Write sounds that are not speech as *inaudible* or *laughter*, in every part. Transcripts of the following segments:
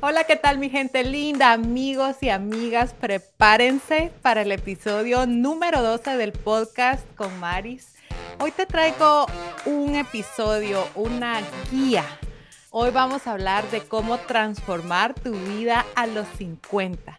Hola, ¿qué tal mi gente linda? Amigos y amigas, prepárense para el episodio número 12 del podcast con Maris. Hoy te traigo un episodio, una guía. Hoy vamos a hablar de cómo transformar tu vida a los 50.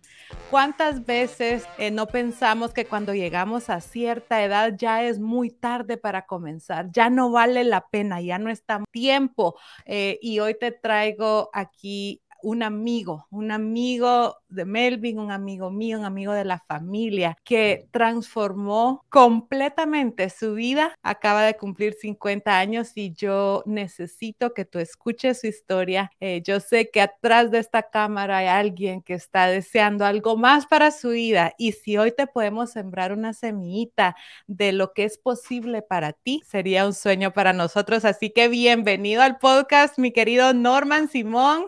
¿Cuántas veces eh, no pensamos que cuando llegamos a cierta edad ya es muy tarde para comenzar? Ya no vale la pena, ya no está tiempo. Eh, y hoy te traigo aquí un amigo, un amigo de Melvin, un amigo mío, un amigo de la familia, que transformó completamente su vida. Acaba de cumplir 50 años y yo necesito que tú escuches su historia. Eh, yo sé que atrás de esta cámara hay alguien que está deseando algo más para su vida y si hoy te podemos sembrar una semillita de lo que es posible para ti, sería un sueño para nosotros. Así que bienvenido al podcast, mi querido Norman Simón.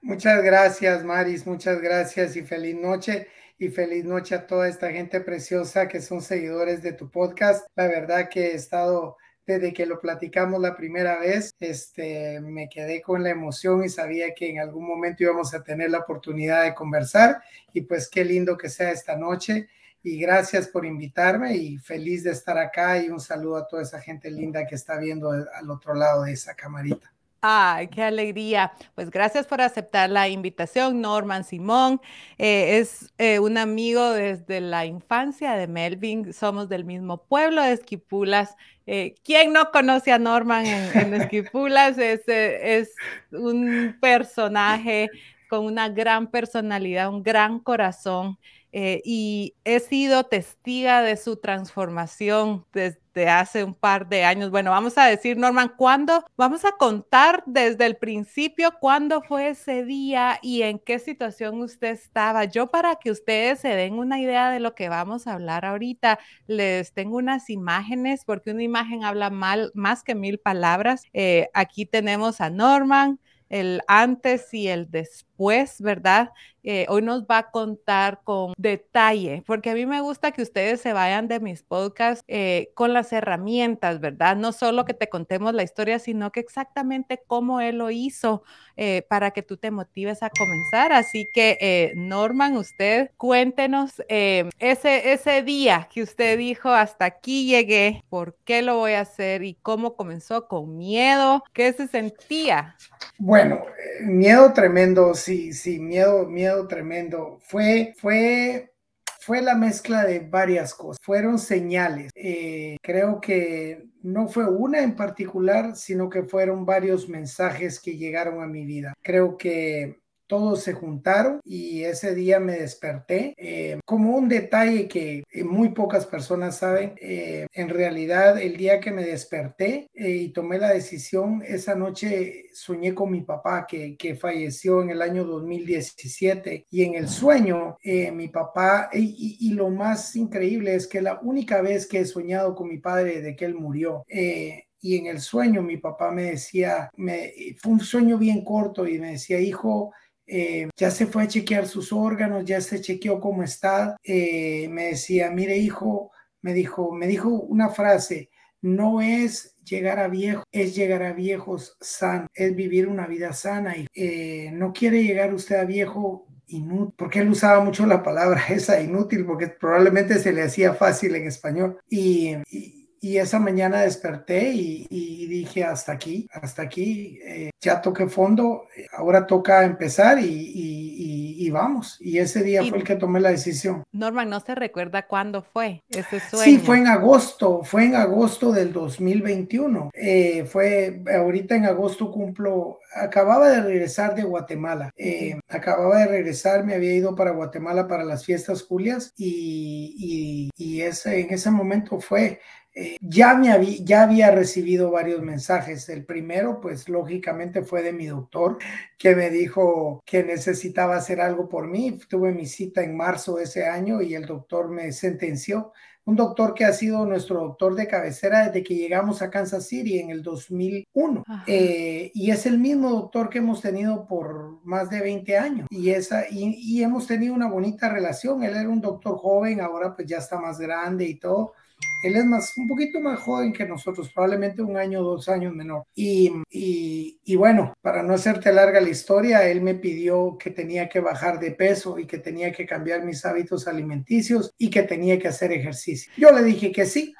Muchas gracias, Maris, muchas gracias y feliz noche. Y feliz noche a toda esta gente preciosa que son seguidores de tu podcast. La verdad que he estado desde que lo platicamos la primera vez, este, me quedé con la emoción y sabía que en algún momento íbamos a tener la oportunidad de conversar y pues qué lindo que sea esta noche y gracias por invitarme y feliz de estar acá y un saludo a toda esa gente linda que está viendo al otro lado de esa camarita. Ay, qué alegría. Pues gracias por aceptar la invitación, Norman Simón. Eh, es eh, un amigo desde la infancia de Melvin. Somos del mismo pueblo de Esquipulas. Eh, ¿Quién no conoce a Norman en, Esquipulas? Es, es un personaje con una gran personalidad, un gran corazón. Eh, y he sido testiga de su transformación desde hace un par de años. Bueno, vamos a decir, Norman, ¿cuándo? Vamos a contar desde el principio cuándo fue ese día y en qué situación usted estaba. Yo para que ustedes se den una idea de lo que vamos a hablar ahorita, les tengo unas imágenes porque una imagen habla mal, más que mil palabras. Eh, aquí tenemos a Norman el antes y el después, ¿verdad? Eh, hoy nos va a contar con detalle, porque a mí me gusta que ustedes se vayan de mis podcasts eh, con las herramientas, ¿verdad? No solo que te contemos la historia, sino que exactamente cómo él lo hizo eh, para que tú te motives a comenzar. Así que, Norman, usted cuéntenos ese, ese día que usted dijo, hasta aquí llegué, ¿por qué lo voy a hacer y cómo comenzó con miedo? ¿Qué se sentía? Bueno, miedo tremendo, sí, sí, miedo, miedo tremendo. Fue, fue, fue la mezcla de varias cosas. Fueron señales. Eh, creo que no fue una en particular, sino que fueron varios mensajes que llegaron a mi vida. Creo que todos se juntaron y ese día me desperté. Eh, como un detalle que muy pocas personas saben, eh, en realidad el día que me desperté eh, y tomé la decisión, esa noche soñé con mi papá que, que falleció en el año 2017 y en el sueño mi papá, y, y, lo más increíble es que la única vez que he soñado con mi padre de que él murió, y en el sueño mi papá me decía, me, fue un sueño bien corto y me decía, hijo, eh, ya se fue a chequear sus órganos, ya se chequeó cómo está. Eh, me decía, mire hijo, me dijo, me dijo una frase, no es llegar a viejo, es llegar a viejos sanos, es vivir una vida sana. Y eh, no quiere llegar usted a viejo inútil, porque él usaba mucho la palabra *laughs* esa inútil, porque probablemente se le hacía fácil en español. y esa mañana desperté y, dije, hasta aquí, hasta aquí, eh, ya toqué fondo, ahora toca empezar y, vamos. Y ese día fue el que tomé la decisión. Norman, ¿no se recuerda cuándo fue ese sueño? Sí, fue en agosto, fue en agosto del 2021. Eh, fue, ahorita en agosto cumplo, acababa de regresar de Guatemala. Eh, acababa de regresar, me había ido para Guatemala para las fiestas Julias y, ese, en ese momento fue eh, ya, me había, ya había recibido varios mensajes. El primero, pues lógicamente fue de mi doctor, que me dijo que necesitaba hacer algo por mí. Tuve mi cita en marzo de ese año y el doctor me sentenció. Un doctor que ha sido nuestro doctor de cabecera desde que llegamos a Kansas City en el 2001. Eh, y es el mismo doctor que hemos tenido por más de 20 años. Y, esa, y, y hemos tenido una bonita relación. Él era un doctor joven, ahora pues ya está más grande y todo Él es más, un poquito más joven que nosotros, probablemente un año dos años menor. Y, y, bueno, para no hacerte larga la historia, él me pidió que tenía que bajar de peso y que tenía que cambiar mis hábitos alimenticios y que tenía que hacer ejercicio. Yo le dije que sí,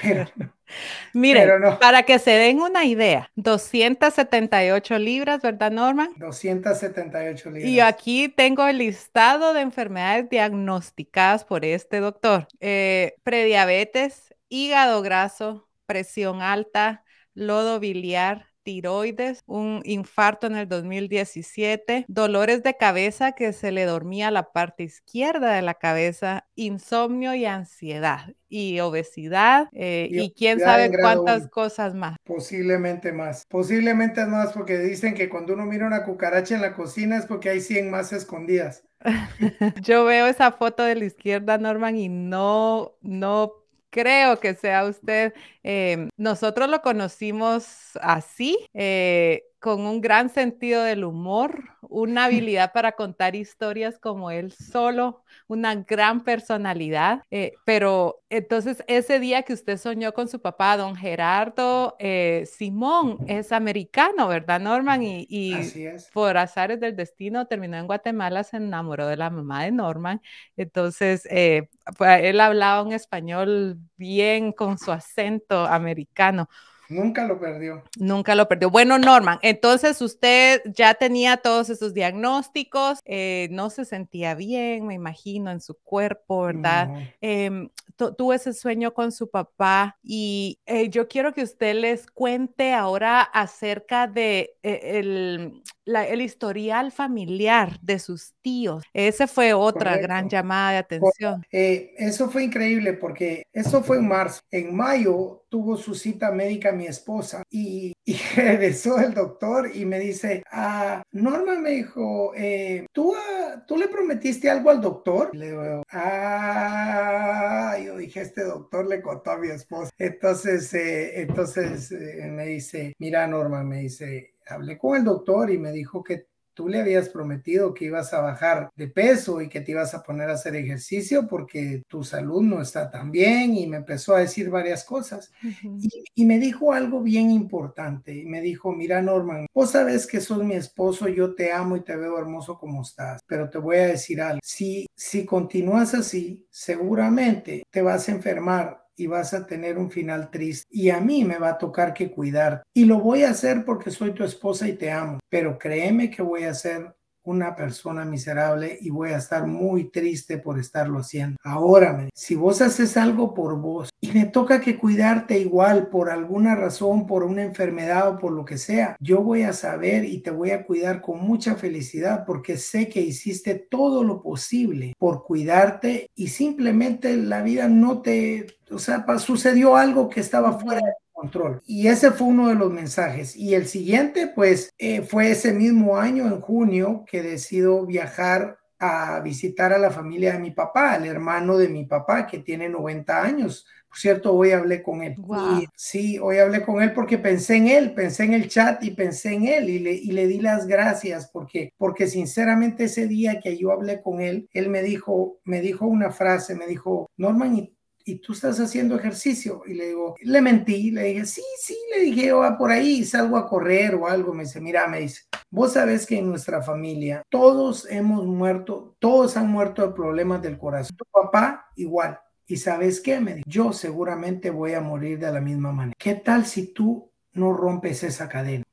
pero no. Miren, para que se den una idea, 278 libras, ¿verdad, Norman? 278 libras. Y aquí tengo el listado de enfermedades diagnosticadas por este doctor. Eh, prediabetes, hígado graso, presión alta, lodo biliar, tiroides, un infarto en el 2017, dolores de cabeza que se le dormía la parte izquierda de la cabeza, insomnio y ansiedad y obesidad eh, y, quién sabe cuántas cosas más. Posiblemente más, posiblemente más porque dicen que cuando uno mira una cucaracha en la cocina es porque hay 100 más escondidas. *laughs* Yo veo esa foto de la izquierda, Norman, y no, no creo que sea usted. Em, nosotros lo conocimos así, eh, con un gran sentido del humor, una *laughs* habilidad para contar historias como él solo, una gran personalidad. Eh, pero entonces ese día que usted soñó con su papá, don Gerardo eh, Simón, es americano, ¿verdad, Norman? Y, y por azares del destino terminó en Guatemala, se enamoró de la mamá de Norman. Entonces, eh, pues, él hablaba un español bien con su acento americano. Nunca lo perdió. Nunca lo perdió. Bueno, Norman, entonces usted ya tenía todos esos diagnósticos, eh, no se sentía bien, me imagino, en su cuerpo, ¿verdad? Em, tuvo ese sueño con su papá y eh, yo quiero que usted les cuente ahora acerca de eh, el, el, historial familiar de sus tíos. Esa fue otra gran llamada de atención. eso fue increíble porque eso fue en marzo. En mayo tuvo su cita médica mi esposa y, y *laughs* regresó el doctor y me dice, ah, Norma me dijo, eh, ¿tú, ¿tú le prometiste algo al doctor? le digo, ah, yo dije, este doctor le contó a mi esposa. Entonces, eh, entonces eh, me dice, mira Norma, me dice, hablé con el doctor y me dijo que tú le habías prometido que ibas a bajar de peso y que te ibas a poner a hacer ejercicio porque tu salud no está tan bien y me empezó a decir varias cosas. y, me dijo algo bien importante y me dijo, mira Norman, vos sabes que sos mi esposo, yo te amo y te veo hermoso como estás, pero te voy a decir algo, si, si continúas así, seguramente te vas a enfermar y vas a tener un final triste. Y a mí me va a tocar que cuidar. Y lo voy a hacer porque soy tu esposa y te amo. Pero créeme que voy a ser una persona miserable y voy a estar muy triste por estarlo haciendo. Ahora, si vos haces algo por vos y me toca que cuidarte igual por alguna razón, por una enfermedad o por lo que sea, yo voy a saber y te voy a cuidar con mucha felicidad porque sé que hiciste todo lo posible por cuidarte y simplemente la vida no te, o sea, sucedió algo que estaba fuera de control. Y ese fue uno de los mensajes. Y el siguiente, pues, eh, fue ese mismo año, en junio, que decido viajar a visitar a la familia de mi papá, el hermano de mi papá, que tiene 90 años. Por cierto, hoy hablé con él. sí, hoy hablé con él porque pensé en él, pensé en el chat y pensé en él y le, y le di las gracias porque, porque sinceramente ese día que yo hablé con él, él me dijo, me dijo una frase, me dijo, Norman, y tú estás haciendo ejercicio. Y le digo, le mentí, le dije, sí, sí, le dije, oh, por ahí salgo a correr o algo. Me dice, mira, me dice, vos sabes que en nuestra familia todos hemos muerto, todos han muerto de problemas del corazón. Tu papá igual. Y sabes qué, me dijo, yo seguramente voy a morir de la misma manera. ¿Qué tal si tú no rompes esa cadena?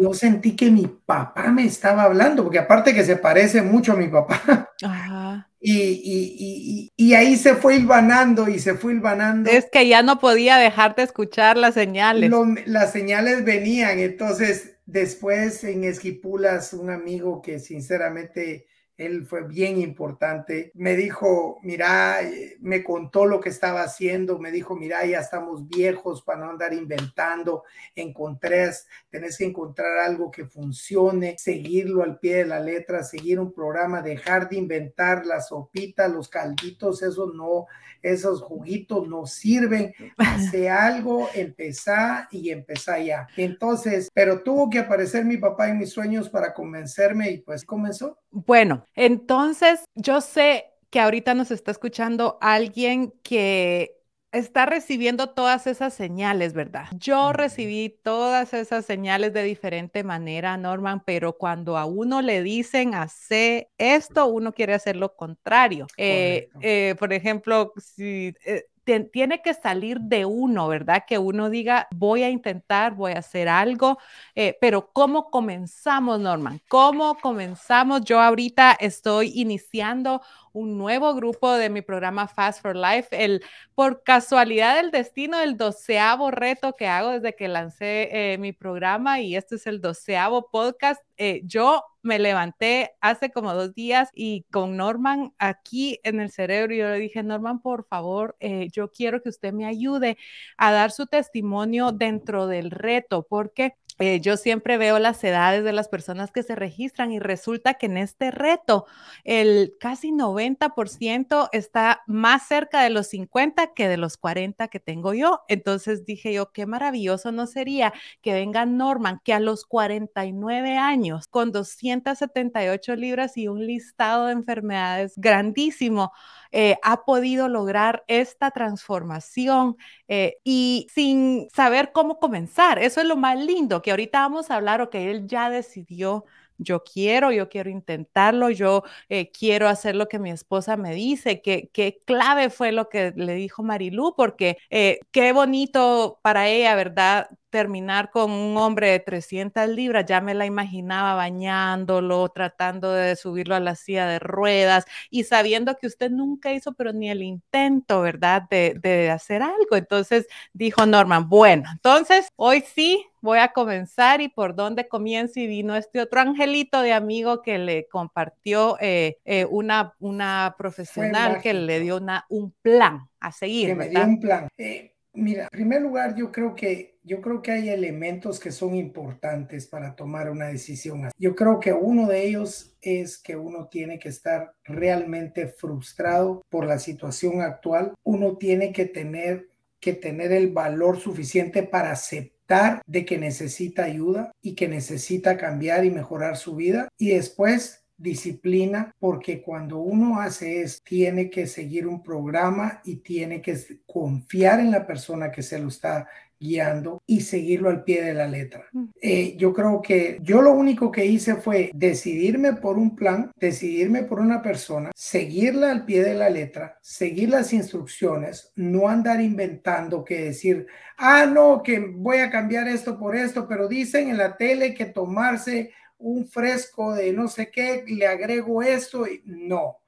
Yo sentí que mi papá me estaba hablando, porque aparte que se parece mucho a mi papá. Ajá. Y, y, ahí se fue hilvanando y se fue hilvanando. Es que ya no podía dejar de escuchar las señales. las señales venían, entonces después en Esquipulas, un amigo que sinceramente él fue bien importante. Me dijo, mira, eh, me contó lo que estaba haciendo, me dijo, mira, ya estamos viejos para no andar inventando, encontré, tenés que encontrar algo que funcione, seguirlo al pie de la letra, seguir un programa, dejar de inventar la sopita, los calditos, eso no, esos juguitos no sirven, *laughs* hace algo, empezá y empezá ya. Entonces, pero tuvo que aparecer mi papá en mis sueños para convencerme y pues comenzó. Bueno, entonces yo sé que ahorita nos está escuchando alguien que está recibiendo todas esas señales, ¿verdad? Yo recibí todas esas señales de diferente manera, Norman, pero cuando a uno le dicen hacer esto, uno quiere hacer lo contrario. Eh, eh, por ejemplo, si... Eh, tiene que salir de uno, ¿verdad? Que uno diga, voy a intentar, voy a hacer algo, pero ¿cómo comenzamos, Norman? ¿Cómo comenzamos? Yo ahorita estoy iniciando un nuevo grupo de mi programa Fast for Life, el por casualidad del destino, el doceavo reto que hago desde que lancé eh, mi programa y este es el doceavo podcast. Eh, yo me levanté hace como dos días y con Norman aquí en el cerebro, yo le dije, Norman, por favor, eh, yo quiero que usted me ayude a dar su testimonio dentro del reto, porque eh, yo siempre veo las edades de las personas que se registran y resulta que en este reto el casi 90% está más cerca de los 50 que de los 40 que tengo yo. Entonces dije yo, qué maravilloso no sería que venga Norman, que a los 49 años, con 278 libras y un listado de enfermedades grandísimo, eh, ha podido lograr esta transformación eh, y sin saber cómo comenzar. Eso es lo más lindo, que ahorita vamos a hablar o que él ya decidió yo quiero, yo quiero intentarlo, yo eh, quiero hacer lo que mi esposa me dice, que, qué clave fue lo que le dijo Marilú, porque qué bonito para ella, ¿verdad? terminar con un hombre de 300 libras, ya me la imaginaba bañándolo, tratando de subirlo a la silla de ruedas y sabiendo que usted nunca hizo, pero ni el intento, ¿verdad?, de, hacer algo. Entonces dijo Norman, bueno, entonces hoy sí voy a comenzar y por dónde comienzo y vino este otro angelito de amigo que le compartió eh, eh, una, una profesional que le dio una, un plan a seguir. Que me dio un plan. Eh, mira, en primer lugar, yo creo que yo creo que hay elementos que son importantes para tomar una decisión. Yo creo que uno de ellos es que uno tiene que estar realmente frustrado por la situación actual. Uno tiene que tener que tener el valor suficiente para aceptar de que necesita ayuda y que necesita cambiar y mejorar su vida. Y después disciplina porque cuando uno hace eso tiene que seguir un programa y tiene que confiar en la persona que se lo está guiando y seguirlo al pie de la letra. Mm. Eh, yo creo que yo lo único que hice fue decidirme por un plan, decidirme por una persona, seguirla al pie de la letra, seguir las instrucciones, no andar inventando que decir, ah, no, que voy a cambiar esto por esto, pero dicen en la tele que tomarse un fresco de no sé qué, le agrego esto y no.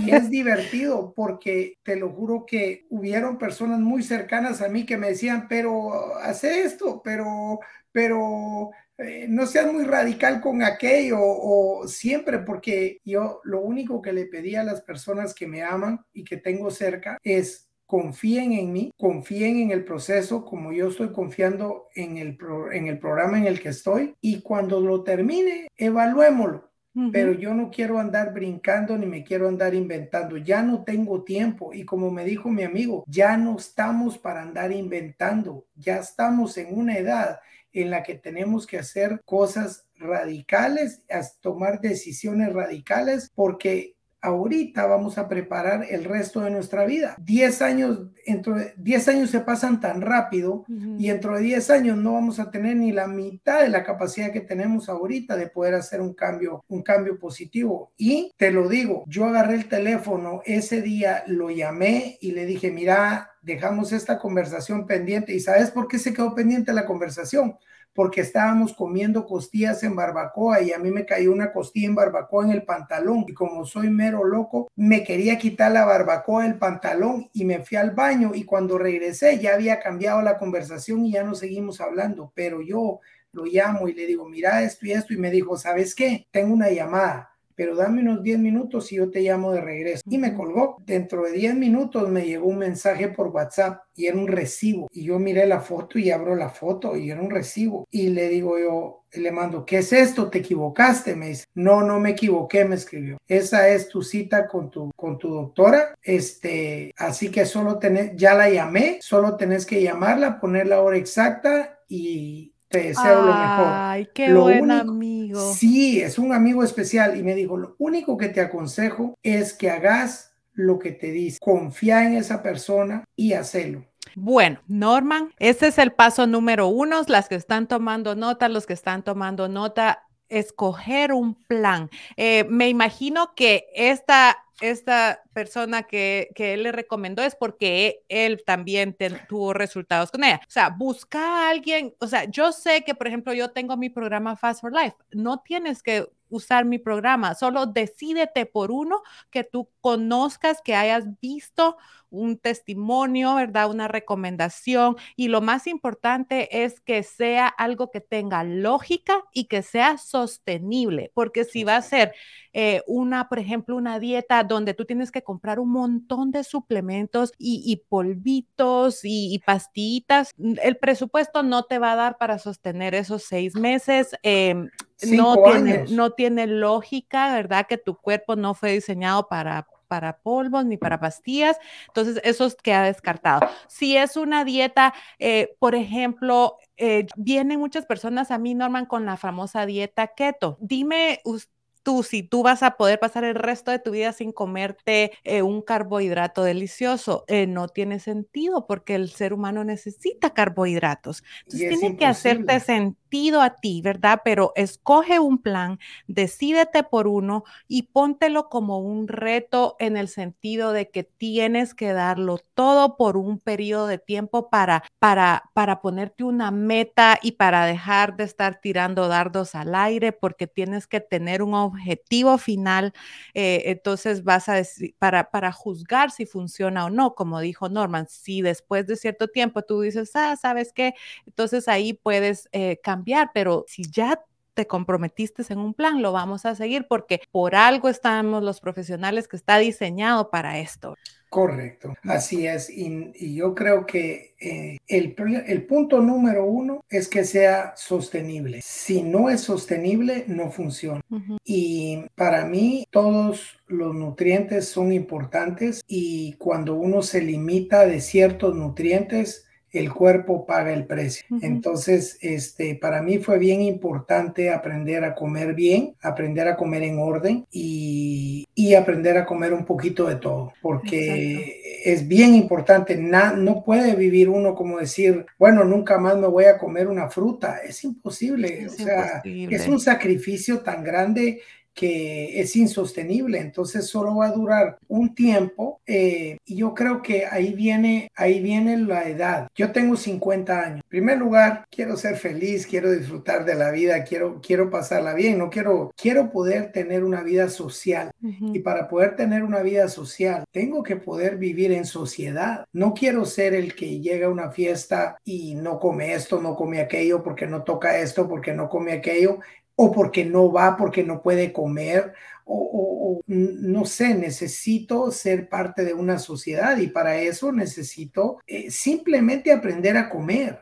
Y *laughs* es divertido porque te lo juro que hubieron personas muy cercanas a mí que me decían, pero hace esto, pero, pero eh, no seas muy radical con aquello o siempre, porque yo lo único que le pedí a las personas que me aman y que tengo cerca es confíen en mí, confíen en el proceso como yo estoy confiando en el, en el programa en el que estoy y cuando lo termine, evaluémoslo pero yo no quiero andar brincando ni me quiero andar inventando. Ya no tengo tiempo y como me dijo mi amigo, ya no estamos para andar inventando. Ya estamos en una edad en la que tenemos que hacer cosas radicales, tomar decisiones radicales porque ahorita vamos a preparar el resto de nuestra vida. 10 años, dentro de 10 años se pasan tan rápido y dentro de 10 años no vamos a tener ni la mitad de la capacidad que tenemos ahorita de poder hacer un cambio, un cambio positivo. Y te lo digo, yo agarré el teléfono ese día, lo llamé y le dije, mira, dejamos esta conversación pendiente. ¿Y sabes por qué se quedó pendiente la conversación? porque estábamos comiendo costillas en barbacoa y a mí me cayó una costilla en barbacoa en el pantalón y como soy mero loco, me quería quitar la barbacoa del pantalón y me fui al baño y cuando regresé ya había cambiado la conversación y ya no seguimos hablando, pero yo lo llamo y le digo, mira esto y esto y me dijo, ¿sabes qué? Tengo una llamada pero dame unos 10 minutos y yo te llamo de regreso. Y me colgó. Dentro de 10 minutos me llegó un mensaje por WhatsApp y era un recibo. Y yo miré la foto y abro la foto y era un recibo. Y le digo yo, le mando, ¿qué es esto? ¿Te equivocaste? Me dice, no, no me equivoqué, me escribió. Esa es tu cita con tu, con tu doctora. Este, así que solo tenés, ya la llamé, solo tenés que llamarla, poner la hora exacta y te deseo lo mejor. Ay, qué buen amigo. Sí, es un amigo especial y me dijo, lo único que te aconsejo es que hagas lo que te dice. Confía en esa persona y hacelo. Bueno, Norman, ese es el paso número uno. Las que están tomando nota, los que están tomando nota, escoger un plan. Eh, me imagino que esta, esta persona que, que, él le recomendó es porque él también tuvo resultados con ella. O sea, busca a alguien, o sea, yo sé que, por ejemplo, yo tengo mi programa Fast for Life. No tienes que usar mi programa, solo decídete por uno que tú conozcas, que hayas visto un testimonio, ¿verdad? Una recomendación. Y lo más importante es que sea algo que tenga lógica y que sea sostenible, porque si va a ser eh, una, por ejemplo, una dieta donde tú tienes que comprar un montón de suplementos y, polvitos y, pastillitas, el presupuesto no te va a dar para sostener esos seis meses. Em, no tiene, no tiene lógica, ¿verdad? Que tu cuerpo no fue diseñado para para polvos ni para pastillas, entonces eso queda descartado. Si es una dieta, eh, por ejemplo, eh, vienen muchas personas a mí, Norman, con la famosa dieta keto. Dime usted tú, si tú vas a poder pasar el resto de tu vida sin comerte eh, un carbohidrato delicioso, eh, no tiene sentido porque el ser humano necesita carbohidratos. Entonces tiene que hacerte sentido a ti, ¿verdad? Pero escoge un plan, decídete por uno y póntelo como un reto en el sentido de que tienes que darlo todo por un periodo de tiempo para, para, para ponerte una meta y para dejar de estar tirando dardos al aire porque tienes que tener un objetivo final, eh, entonces vas a decir, para, para juzgar si funciona o no, como dijo Norman, si después de cierto tiempo tú dices, ah, ¿sabes qué? Entonces ahí puedes eh, cambiar, pero si ya te comprometiste en un plan, lo vamos a seguir porque por algo estamos los profesionales que está diseñado para esto. Correcto, así es. Y, yo creo que eh, el, el, punto número uno es que sea sostenible. Si no es sostenible, no funciona. Y para mí, todos los nutrientes son importantes y cuando uno se limita de ciertos nutrientes, el cuerpo paga el precio. Entonces, este, para mí fue bien importante aprender a comer bien, aprender a comer en orden y, y aprender a comer un poquito de todo, porque es bien importante. no puede vivir uno como decir, bueno, nunca más me voy a comer una fruta. Es imposible. o sea, es un sacrificio tan grande que es insostenible, entonces solo va a durar un tiempo eh, y yo creo que ahí viene, ahí viene la edad. Yo tengo 50 años. En primer lugar, quiero ser feliz, quiero disfrutar de la vida, quiero, quiero pasarla bien, no quiero, quiero poder tener una vida social y para poder tener una vida social tengo que poder vivir en sociedad. No quiero ser el que llega a una fiesta y no come esto, no come aquello, porque no toca esto, porque no come aquello o porque no va, porque no puede comer, o, no sé, necesito ser parte de una sociedad y para eso necesito eh, simplemente aprender a comer.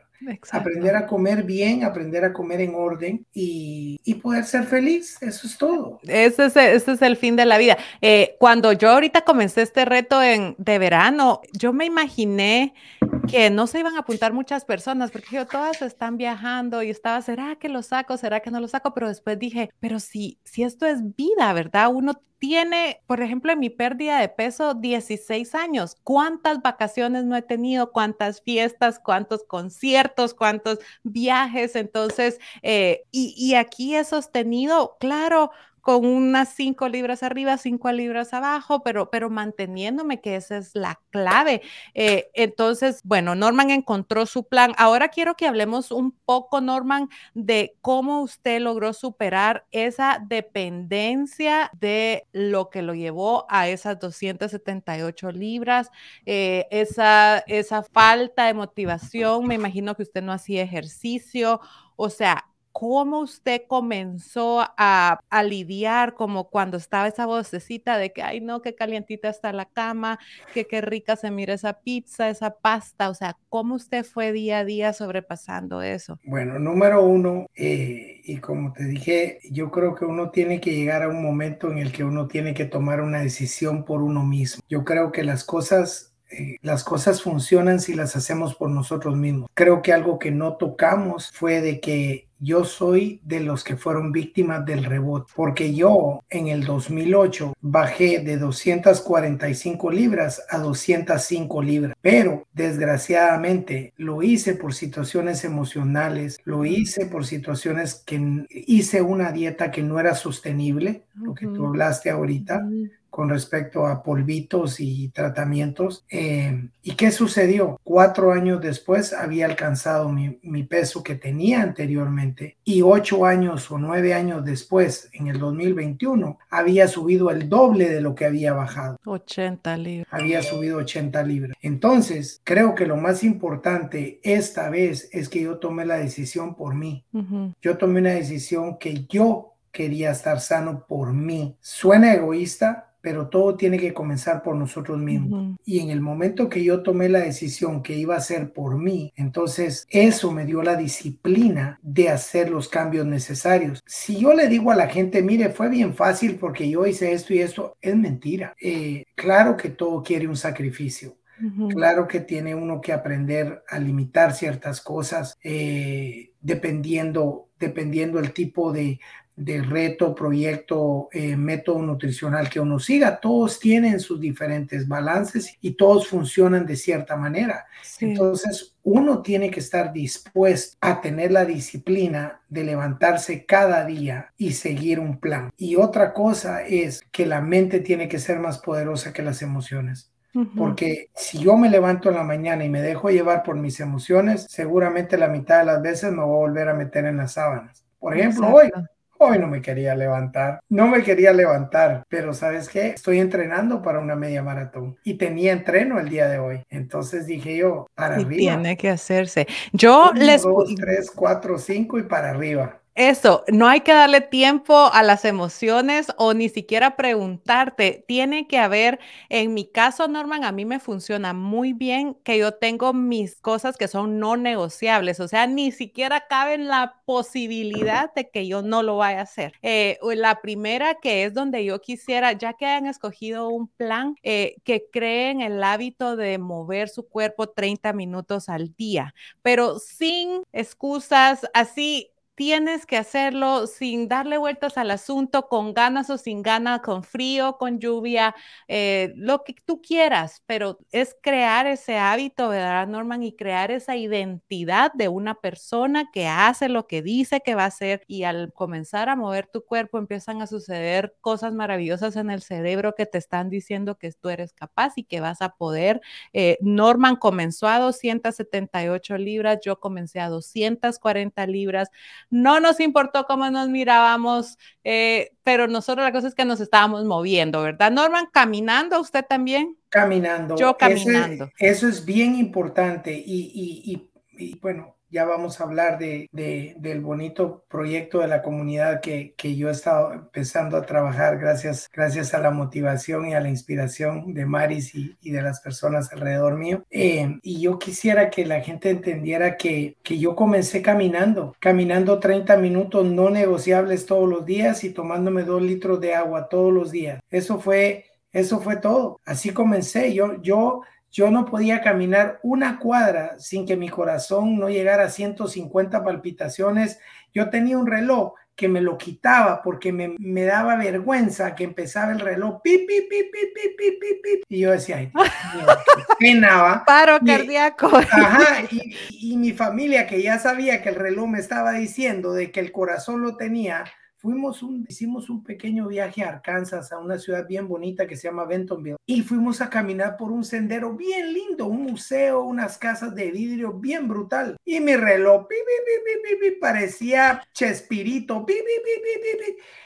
Aprender a comer bien, aprender a comer en orden y, poder ser feliz. Eso es todo. Ese es, ese es el fin de la vida. Eh, cuando yo ahorita comencé este reto en, de verano, yo me imaginé que no se iban a apuntar muchas personas porque yo, todas están viajando y estaba, ¿será que lo saco? ¿Será que no lo saco? Pero después dije, pero si, si esto es vida, ¿verdad? Uno tiene, por ejemplo, en mi pérdida de peso, 16 años. ¿Cuántas vacaciones no he tenido? ¿Cuántas fiestas? ¿Cuántos conciertos? ¿Cuántos viajes? Entonces, eh, y, y aquí he sostenido, claro, con unas cinco libras arriba, cinco libras abajo, pero, pero manteniéndome, que esa es la clave. Eh, entonces, bueno, Norman encontró su plan. Ahora quiero que hablemos un poco, Norman, de cómo usted logró superar esa dependencia de lo que lo llevó a esas 278 libras, eh, esa, esa falta de motivación. Me imagino que usted no hacía ejercicio. O sea, ¿Cómo usted comenzó a, lidiar como cuando estaba esa vocecita de que, ay no, qué calientita está la cama, que qué rica se mira esa pizza, esa pasta? O sea, ¿cómo usted fue día a día sobrepasando eso? Bueno, número uno, eh, y como te dije, yo creo que uno tiene que llegar a un momento en el que uno tiene que tomar una decisión por uno mismo. Yo creo que las cosas eh, las cosas funcionan si las hacemos por nosotros mismos. Creo que algo que no tocamos fue de que yo soy de los que fueron víctimas del rebote, porque yo en el 2008 bajé de 245 libras a 205 libras, pero desgraciadamente lo hice por situaciones emocionales, lo hice por situaciones que hice una dieta que no era sostenible, lo que tú hablaste ahorita con respecto a polvitos y tratamientos. Eh, ¿Y qué sucedió? Cuatro años después había alcanzado mi, mi, peso que tenía anteriormente y ocho años o nueve años después, en el 2021, había subido el doble de lo que había bajado. 80 libras. Había subido 80 libras. Entonces, creo que lo más importante esta vez es que yo tomé la decisión por mí. Yo tomé una decisión que yo quería estar sano por mí. Suena egoísta, pero todo tiene que comenzar por nosotros mismos. Y en el momento que yo tomé la decisión que iba a ser por mí, entonces eso me dio la disciplina de hacer los cambios necesarios. Si yo le digo a la gente, mire, fue bien fácil porque yo hice esto y esto, es mentira. Eh, claro que todo quiere un sacrificio. Claro que tiene uno que aprender a limitar ciertas cosas eh, dependiendo, dependiendo el tipo de de reto, proyecto, eh, método nutricional que uno siga, todos tienen sus diferentes balances y todos funcionan de cierta manera. Entonces, uno tiene que estar dispuesto a tener la disciplina de levantarse cada día y seguir un plan. Y otra cosa es que la mente tiene que ser más poderosa que las emociones. Porque si yo me levanto en la mañana y me dejo llevar por mis emociones, seguramente la mitad de las veces me voy a volver a meter en las sábanas. Por ejemplo, hoy Hoy no me quería levantar, no me quería levantar, pero ¿sabes qué? Estoy entrenando para una media maratón y tenía entreno el día de hoy. Entonces dije yo, para arriba. Tiene que hacerse. Yo les... Dos, tres, cuatro, cinco y para arriba. Eso, no hay que darle tiempo a las emociones o ni siquiera preguntarte. Tiene que haber, en mi caso, Norman, a mí me funciona muy bien que yo tengo mis cosas que son no negociables. O sea, ni siquiera cabe en la posibilidad de que yo no lo vaya a hacer. Eh, la primera que es donde yo quisiera, ya que hayan escogido un plan, eh, que creen el hábito de mover su cuerpo 30 minutos al día, pero sin excusas, así tienes que hacerlo sin darle vueltas al asunto, con ganas o sin ganas, con frío, con lluvia, eh, lo que tú quieras, pero es crear ese hábito, ¿verdad, Norman? Y crear esa identidad de una persona que hace lo que dice que va a hacer y al comenzar a mover tu cuerpo empiezan a suceder cosas maravillosas en el cerebro que te están diciendo que tú eres capaz y que vas a poder. Eh, Norman comenzó a 278 libras, yo comencé a 240 libras no nos importó cómo nos mirábamos, eh, pero nosotros la cosa es que nos estábamos moviendo, ¿verdad? Norman, caminando, usted también. Caminando. Yo caminando. Eso, es bien importante y, y bueno, ya vamos a hablar de, del bonito proyecto de la comunidad que, yo he estado empezando a trabajar gracias, gracias a la motivación y a la inspiración de Maris y, de las personas alrededor mío. Eh, y yo quisiera que la gente entendiera que, que yo comencé caminando, caminando 30 minutos no negociables todos los días y tomándome dos litros de agua todos los días. Eso fue, eso fue todo. Así comencé. Yo, yo yo no podía caminar una cuadra sin que mi corazón no llegara a 150 palpitaciones. Yo tenía un reloj que me lo quitaba porque me, me daba vergüenza que empezaba el reloj pi, pi, pi, pi, y yo decía, ay, *laughs* penaba. Paro cardíaco. Ajá, y, y mi familia que ya sabía que el reloj me estaba diciendo de que el corazón lo tenía, fuimos un, hicimos un pequeño viaje a Arkansas, a una ciudad bien bonita que se llama Bentonville, y fuimos a caminar por un sendero bien lindo, un museo, unas casas de vidrio bien brutal. Y mi reloj pi, pi, pi, parecía Chespirito,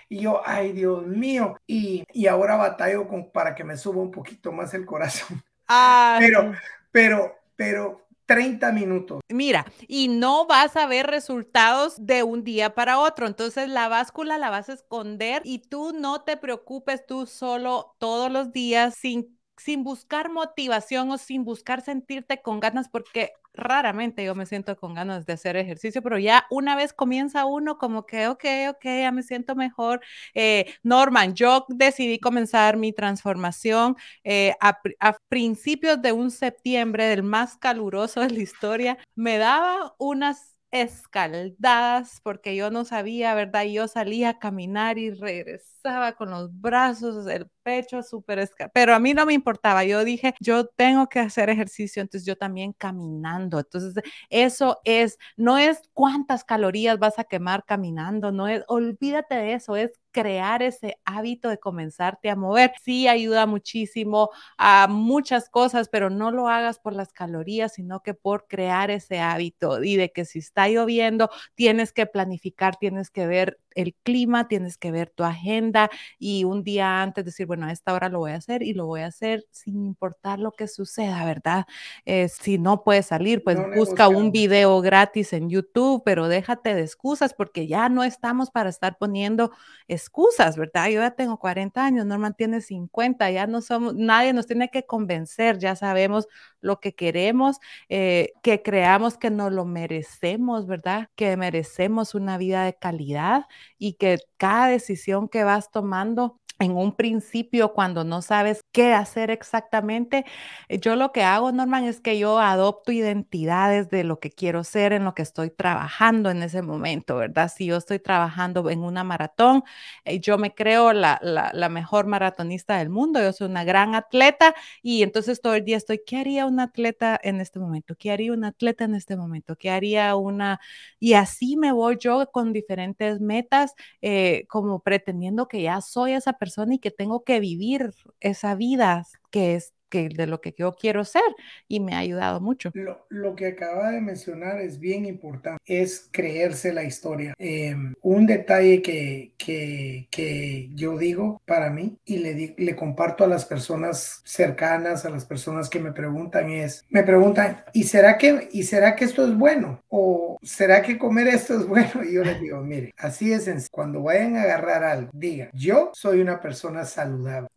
y yo, ay Dios mío, y, y ahora batallo con, para que me suba un poquito más el corazón. Ah, *laughs* pero, pero, pero 30 minutos. Mira, y no vas a ver resultados de un día para otro. Entonces la báscula la vas a esconder y tú no te preocupes tú solo todos los días sin sin buscar motivación o sin buscar sentirte con ganas, porque raramente yo me siento con ganas de hacer ejercicio, pero ya una vez comienza uno como que, ok, ok, ya me siento mejor. Eh, Norman, yo decidí comenzar mi transformación eh, a, a, principios de un septiembre, del más caluroso de la historia. Me daba unas escaldadas porque yo no sabía, ¿verdad? yo salía a caminar y regresaba con los brazos, el pecho súper escaldado, pero a mí no me importaba. Yo dije, yo tengo que hacer ejercicio, entonces yo también caminando. Entonces, eso es, no es cuántas calorías vas a quemar caminando, no es, olvídate de eso, es crear ese hábito de comenzarte a mover. Sí ayuda muchísimo a muchas cosas, pero no lo hagas por las calorías, sino que por crear ese hábito y de que si está lloviendo, tienes que planificar, tienes que ver el clima, tienes que ver tu agenda y un día antes decir, bueno, a esta hora lo voy a hacer y lo voy a hacer sin importar lo que suceda, ¿verdad? Eh, si no puedes salir, pues busca un video gratis en YouTube, pero déjate de excusas porque ya no estamos para estar poniendo excusas, ¿verdad? Yo ya tengo 40 años, Norman tiene 50, ya no somos, nadie nos tiene que convencer, ya sabemos lo que queremos, eh, que creamos que nos lo merecemos, ¿verdad? Que merecemos una vida de calidad y que cada decisión que vas tomando en un principio cuando no sabes qué hacer exactamente, eh, yo lo que hago, Norman, es que yo adopto identidades de lo que quiero ser en lo que estoy trabajando en ese momento, ¿verdad? Si yo estoy trabajando en una maratón, eh, yo me creo la, la, mejor maratonista del mundo, yo soy una gran atleta y entonces todo el día estoy, ¿qué haría un atleta en este momento? ¿Qué haría un atleta en este momento? ¿Qué haría una? Y así me voy yo con diferentes metas, eh, como pretendiendo que ya soy esa persona persona y que tengo que vivir esa vida que es que de lo que yo quiero ser y me ha ayudado mucho. Lo, lo que acaba de mencionar es bien importante, es creerse la historia. Em, un detalle que, que, que, yo digo para mí y le, le comparto a las personas cercanas, a las personas que me preguntan es, me preguntan, ¿y será que, y será que esto es bueno? ¿O será que comer esto es bueno? Y yo les digo, mire, así es sencillo. Cuando vayan a agarrar algo, diga yo soy una persona saludable.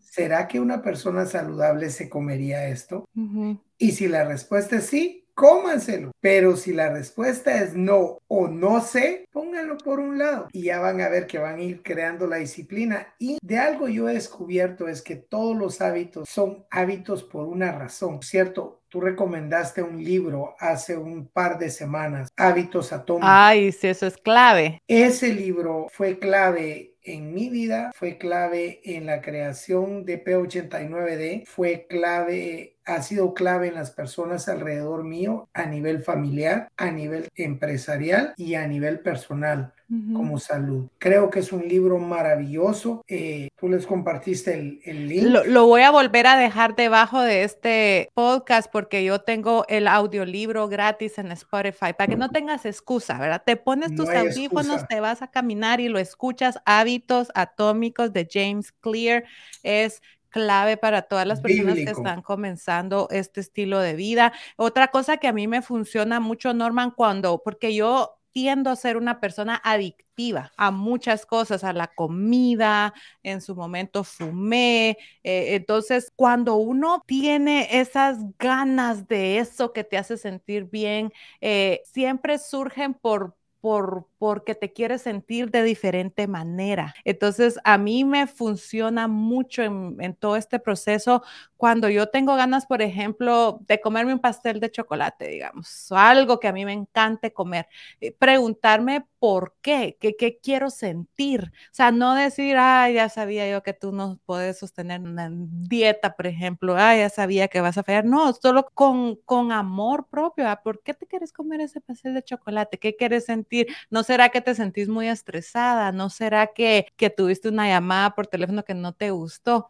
¿Será que una persona saludable se comería esto? Y si la respuesta es sí, cómanselo. Pero si la respuesta es no o no sé, pónganlo por un lado y ya van a ver que van a ir creando la disciplina. Y de algo yo he descubierto es que todos los hábitos son hábitos por una razón, ¿cierto? Tú recomendaste un libro hace un par de semanas, Hábitos Atómicos. Ay, sí, eso es clave. Ese libro fue clave en mi vida, fue clave en la creación de P89D, fue clave, ha sido clave en las personas alrededor mío a nivel familiar, a nivel empresarial y a nivel personal como salud. Creo que es un libro maravilloso. Eh, tú les compartiste el, el link. Lo, lo, voy a volver a dejar debajo de este podcast porque yo tengo el audiolibro gratis en Spotify para que no tengas excusa, ¿verdad? Te pones tus audífonos, te vas a caminar y lo escuchas. Hábitos atómicos de James Clear es clave para todas las personas que están comenzando este estilo de vida. Otra cosa que a mí me funciona mucho, Norman, cuando, porque yo tiendo a ser una persona adictiva a muchas cosas, a la comida, en su momento fumé. Eh, entonces, cuando uno tiene esas ganas de eso que te hace sentir bien, eh, siempre surgen por por, porque te quieres sentir de diferente manera. Entonces, a mí me funciona mucho en, en, todo este proceso cuando yo tengo ganas, por ejemplo, de comerme un pastel de chocolate, digamos, o algo que a mí me encante comer, eh, preguntarme por qué, qué, qué quiero sentir. O sea, no decir, ah, ya sabía yo que tú no puedes sostener una dieta, por ejemplo, ah, ya sabía que vas a fallar. No, solo con, con amor propio. ¿ah? ¿Por qué te quieres comer ese pastel de chocolate? ¿Qué quieres sentir? ¿No será que te sentís muy estresada? ¿No será que, que tuviste una llamada por teléfono que no te gustó?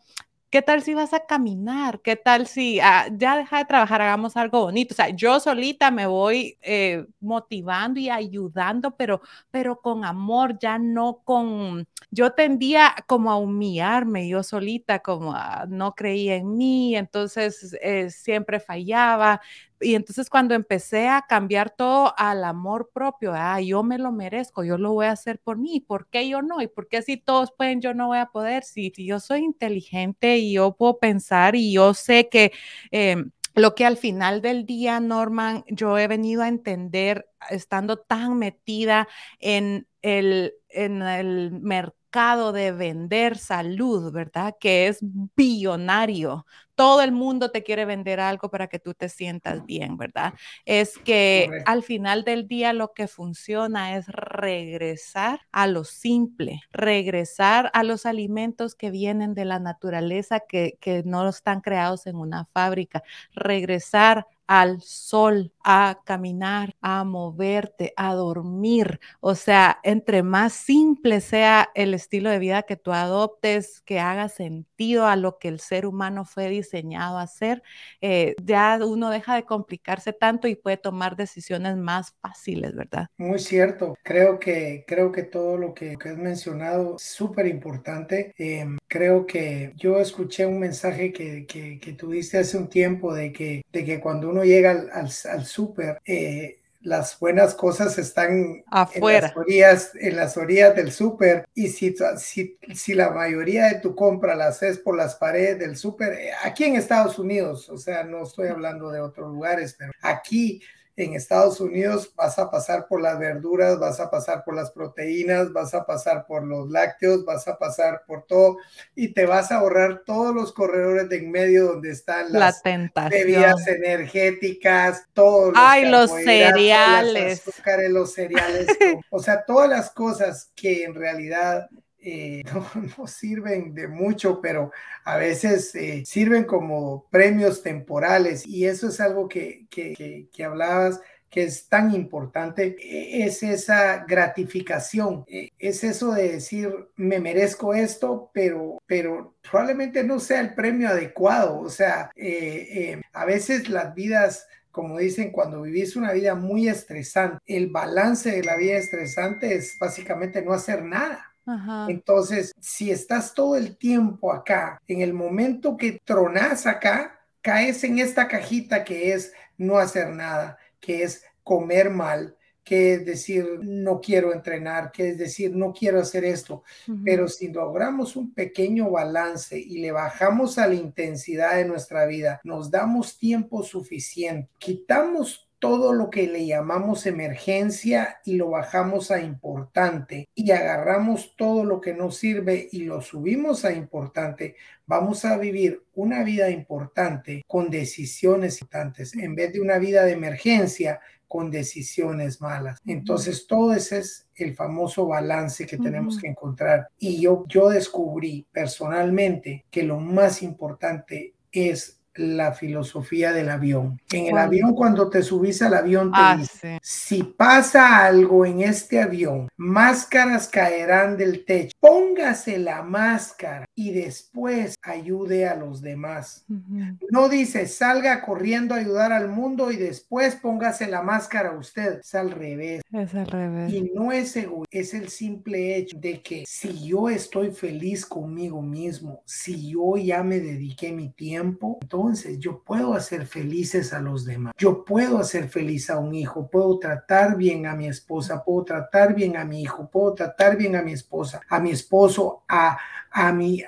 ¿Qué tal si vas a caminar? ¿Qué tal si ah, ya deja de trabajar, hagamos algo bonito? O sea, yo solita me voy eh, motivando y ayudando, pero, pero con amor, ya no con... Yo tendía como a humillarme yo solita, como no creía en mí, entonces eh, siempre fallaba. Y entonces cuando empecé a cambiar todo al amor propio, ah, yo me lo merezco, yo lo voy a hacer por mí, ¿por qué yo no? ¿Y por qué si todos pueden, yo no voy a poder? Si, yo soy inteligente y yo puedo pensar y yo sé que... Em, lo que al final del día, Norman, yo he venido a entender estando tan metida en el, en el mercado mercado de vender salud, ¿verdad? Que es billonario. Todo el mundo te quiere vender algo para que tú te sientas bien, ¿verdad? Es que Correcto. al final del día lo que funciona es regresar a lo simple, regresar a los alimentos que vienen de la naturaleza, que, que no están creados en una fábrica, regresar al sol, a caminar, a moverte, a dormir. O sea, entre más simple sea el estilo de vida que tú adoptes, que haga sentido a lo que el ser humano fue diseñado a hacer, eh, ya uno deja de complicarse tanto y puede tomar decisiones más fáciles, ¿verdad? Muy cierto. Creo que, creo que todo lo que, has mencionado es súper importante. Eh, creo que yo escuché un mensaje que, que, que tuviste hace un tiempo de que, de que cuando uno llega al, al, al súper, eh, las buenas cosas están afuera. En las orillas, en las orillas del súper y si, si, si, la mayoría de tu compra la haces por las paredes del súper, eh, aquí en Estados Unidos, o sea, no estoy hablando de otros lugares, pero aquí en Estados Unidos vas a pasar por las verduras, vas a pasar por las proteínas, vas a pasar por los lácteos, vas a pasar por todo y te vas a ahorrar todos los corredores de en medio donde están las La bebidas energéticas, todos los, Ay, los cereales, los azúcares, los cereales, *laughs* o sea, todas las cosas que en realidad eh, *laughs* no, sirven de mucho, pero a veces eh, sirven como premios temporales y eso es algo que, que, que, que hablabas que es tan importante, e, es esa gratificación, e, es eso de decir, me merezco esto, pero, pero probablemente no sea el premio adecuado. O sea, eh, eh, a veces las vidas como dicen, cuando vivís una vida muy estresante, el balance de la vida estresante es básicamente no hacer nada. Ajá. Entonces, si estás todo el tiempo acá, en el momento que tronas acá, caes en esta cajita que es no hacer nada, que es comer mal, que es decir, no quiero entrenar, que es decir, no quiero hacer esto. Uh -huh. Pero si logramos un pequeño balance y le bajamos a la intensidad de nuestra vida, nos damos tiempo suficiente, quitamos todo lo que le llamamos emergencia y lo bajamos a importante y agarramos todo lo que nos sirve y lo subimos a importante, vamos a vivir una vida importante con decisiones importantes en vez de una vida de emergencia con decisiones malas. Entonces, todo ese es el famoso balance que tenemos que encontrar. Y yo, yo descubrí personalmente que lo más importante es la filosofía del avión. En el avión, cuando te subís al avión, te ah, dice, sí. si pasa algo en este avión, máscaras caerán del techo. Póngase la máscara y después ayude a los demás. Uh -huh. No dice, salga corriendo a ayudar al mundo y después póngase la máscara a usted. Es al revés. Es al revés. Y no es seguro, es el simple hecho de que si yo estoy feliz conmigo mismo, si yo ya me dediqué mi tiempo, entonces entonces yo puedo hacer felices a los demás. Yo puedo hacer feliz a un hijo, puedo tratar bien a mi esposa, puedo tratar bien a mi hijo, puedo tratar bien a mi esposa, a mi esposo, a, a, mi,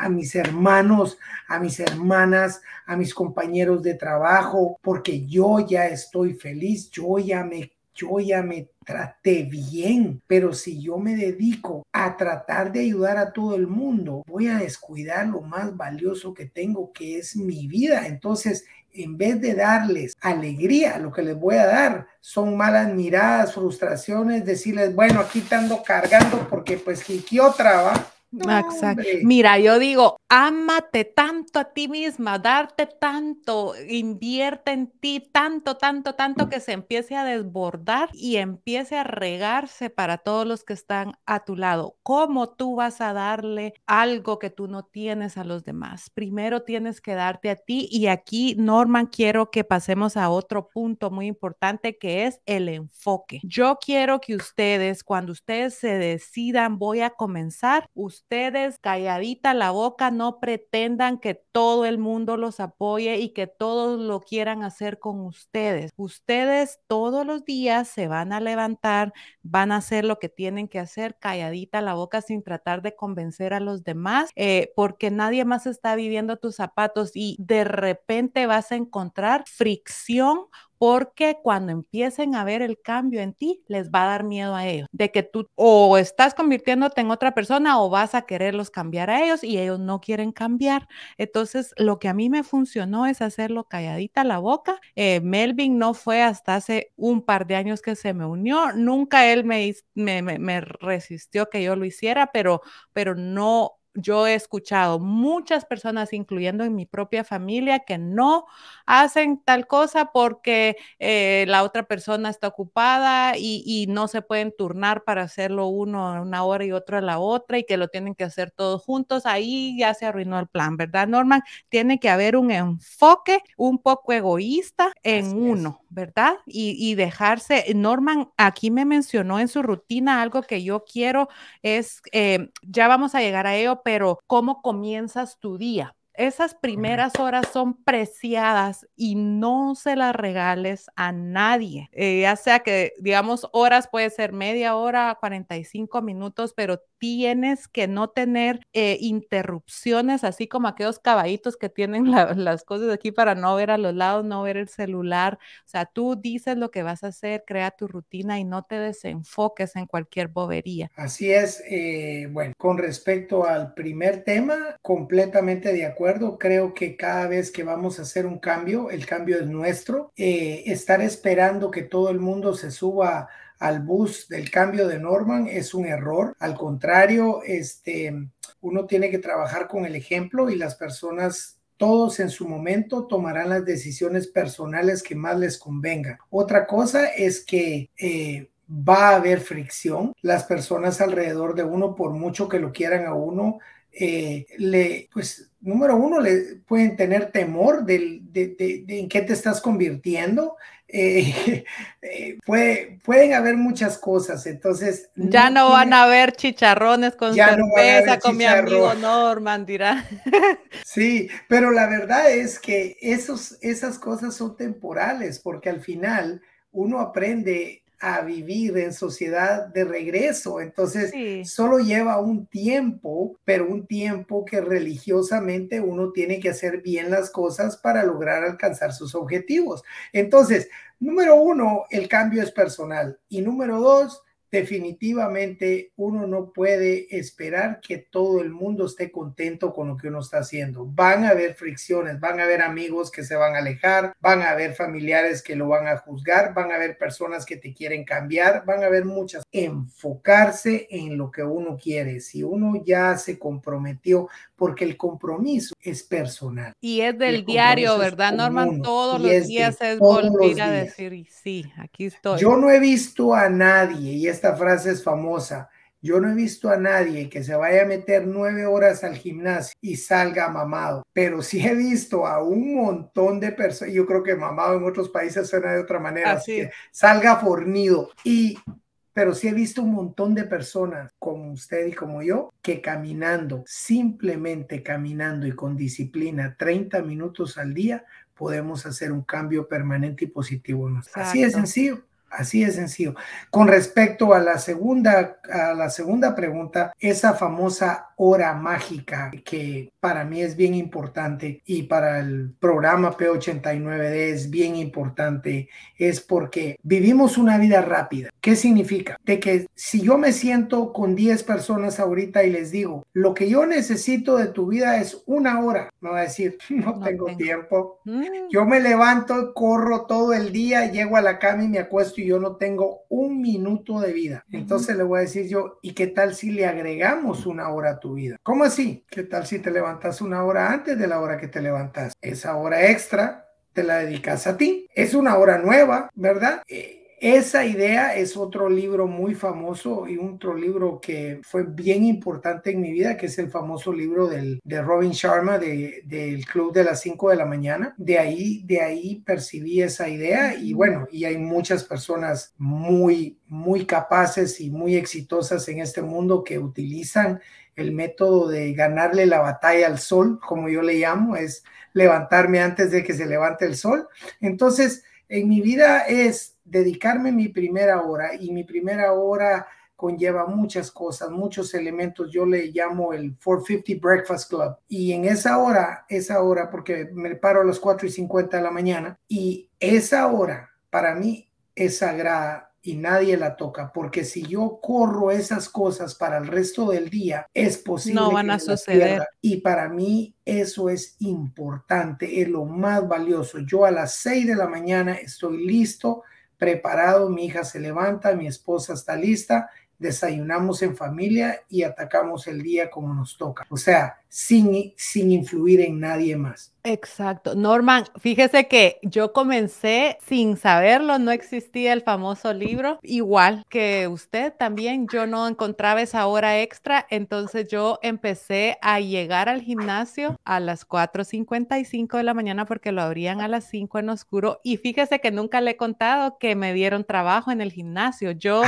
a mis hermanos, a mis hermanas, a mis compañeros de trabajo, porque yo ya estoy feliz, yo ya me yo ya me traté bien, pero si yo me dedico a tratar de ayudar a todo el mundo, voy a descuidar lo más valioso que tengo, que es mi vida. Entonces, en vez de darles alegría, lo que les voy a dar son malas miradas, frustraciones, decirles, bueno, aquí te ando cargando porque pues ¿qué otra va? No, Exacto. Mira, yo digo, ámate tanto a ti misma, darte tanto, invierte en ti tanto, tanto, tanto que se empiece a desbordar y empiece a regarse para todos los que están a tu lado. ¿Cómo tú vas a darle algo que tú no tienes a los demás? Primero tienes que darte a ti y aquí, Norman, quiero que pasemos a otro punto muy importante que es el enfoque. Yo quiero que ustedes, cuando ustedes se decidan, voy a comenzar, ustedes ustedes calladita la boca, no pretendan que todo el mundo los apoye y que todos lo quieran hacer con ustedes. Ustedes todos los días se van a levantar, van a hacer lo que tienen que hacer calladita la boca sin tratar de convencer a los demás, eh, porque nadie más está viviendo tus zapatos y de repente vas a encontrar fricción porque cuando empiecen a ver el cambio en ti, les va a dar miedo a ellos, de que tú o estás convirtiéndote en otra persona o vas a quererlos cambiar a ellos y ellos no quieren cambiar. Entonces, lo que a mí me funcionó es hacerlo calladita la boca. Eh, Melvin no fue hasta hace un par de años que se me unió, nunca él me, resistió que yo lo hiciera, pero no yo he escuchado muchas personas, incluyendo en mi propia familia, que no hacen tal cosa porque eh, la otra persona está ocupada y, y, no se pueden turnar para hacerlo uno a una hora y otro a la otra y que lo tienen que hacer todos juntos. Ahí ya se arruinó el plan, ¿verdad, Norman? Tiene que haber un enfoque un poco egoísta en Así uno, es. ¿verdad? Y, y dejarse, Norman aquí me mencionó en su rutina algo que yo quiero es, eh, ya vamos a llegar a ello, pero ¿cómo comienzas tu día? Esas primeras horas son preciadas y no se las regales a nadie. Eh, ya sea que, digamos, horas puede ser media hora, 45 minutos, pero tienes que no tener eh, interrupciones, así como aquellos caballitos que tienen *laughs* la, las cosas aquí para no ver a los lados, no ver el celular. O sea, tú dices lo que vas a hacer, crea tu rutina y no te desenfoques en cualquier bobería. Así es. Eh, bueno, con respecto al primer tema, completamente de acuerdo. Creo que cada vez que vamos a hacer un cambio, el cambio es nuestro. Eh, estar esperando que todo el mundo se suba al bus del cambio de Norman es un error. Al contrario, este, uno tiene que trabajar con el ejemplo y las personas todos en su momento tomarán las decisiones personales que más les convenga. Otra cosa es que eh, va a haber fricción. Las personas alrededor de uno, por mucho que lo quieran a uno, eh, le, pues, número uno, le pueden tener temor de, de, en qué te estás convirtiendo. Eh, *laughs* eh, puede, pueden haber muchas cosas, entonces... Ya no, van a haber chicharrones con cerveza con mi amigo Norman, dirá. *laughs* sí, pero la verdad es que esos, esas cosas son temporales, porque al final uno aprende a vivir en sociedad de regreso. Entonces, solo lleva un tiempo, pero un tiempo que religiosamente uno tiene que hacer bien las cosas para lograr alcanzar sus objetivos. Entonces, número uno, el cambio es personal. Y número dos, definitivamente uno no puede esperar que todo el mundo esté contento con lo que uno está haciendo. Van a haber fricciones, van a haber amigos que se van a alejar, van a haber familiares que lo van a juzgar, van a haber personas que te quieren cambiar, van a haber muchas. Enfocarse en lo que uno quiere. Si uno ya se comprometió, porque el compromiso es personal. Y es del diario, ¿verdad, Norman? Todos los días es volver a decir, sí, aquí estoy. Yo no he visto a nadie, y es esta frase es famosa. Yo no he visto a nadie que se vaya a meter nueve horas al gimnasio y salga mamado, pero sí he visto a un montón de personas, yo creo que mamado en otros países suena de otra manera, así que salga fornido. Y, pero sí he visto un montón de personas como usted y como yo que caminando, simplemente caminando y con disciplina 30 minutos al día, podemos hacer un cambio permanente y positivo. Así de sencillo. Así de sencillo. Con respecto a la segunda, a la segunda pregunta, esa famosa hora mágica que para mí es bien importante y para el programa P89D es bien importante, es porque vivimos una vida rápida. ¿Qué significa? De que si yo me siento con 10 personas ahorita y les digo, lo que yo necesito de tu vida es una hora, me va a decir, *laughs* no, tengo, tiempo. Mm. Yo me levanto, corro todo el día, llego a la cama y me acuesto y yo no tengo un minuto de vida. Entonces le voy a decir yo, ¿y qué tal si le agregamos una hora a tu vida? ¿Cómo así? ¿Qué tal si te levantas una hora antes de la hora que te levantas. Esa hora extra te la dedicas a ti. Es una hora nueva, ¿verdad? Eh, esa idea es otro libro muy famoso y otro libro que fue bien importante en mi vida, que es el famoso libro del, de Robin Sharma de, del Club de las 5 de la mañana. De ahí, de ahí percibí esa idea y bueno, y hay muchas personas muy, muy capaces y muy exitosas en este mundo que utilizan el método de ganarle la batalla al sol, como yo le llamo, es levantarme antes de que se levante el sol. Entonces, en mi vida es dedicarme mi primera hora y mi primera hora conlleva muchas cosas, muchos elementos. Yo le llamo el 450 Breakfast Club. Y en esa hora, esa hora, porque me paro a las 4 y 50 de la mañana, y esa hora para mí es sagrada y nadie la toca, porque si yo corro esas cosas para el resto del día, es posible no van a suceder. Y para mí eso es importante, es lo más valioso. Yo a las 6 de la mañana estoy listo, preparado, mi hija se levanta, mi esposa está lista, desayunamos en familia y atacamos el día como nos toca. O sea, sin, sin influir en nadie más. Exacto. Norman, fíjese que yo comencé sin saberlo, no existía el famoso libro, igual que usted también, yo no encontraba esa hora extra, entonces yo empecé a llegar al gimnasio a las 4.55 de la mañana porque lo abrían a las 5 en oscuro y fíjese que nunca le he contado que me dieron trabajo en el gimnasio. Yo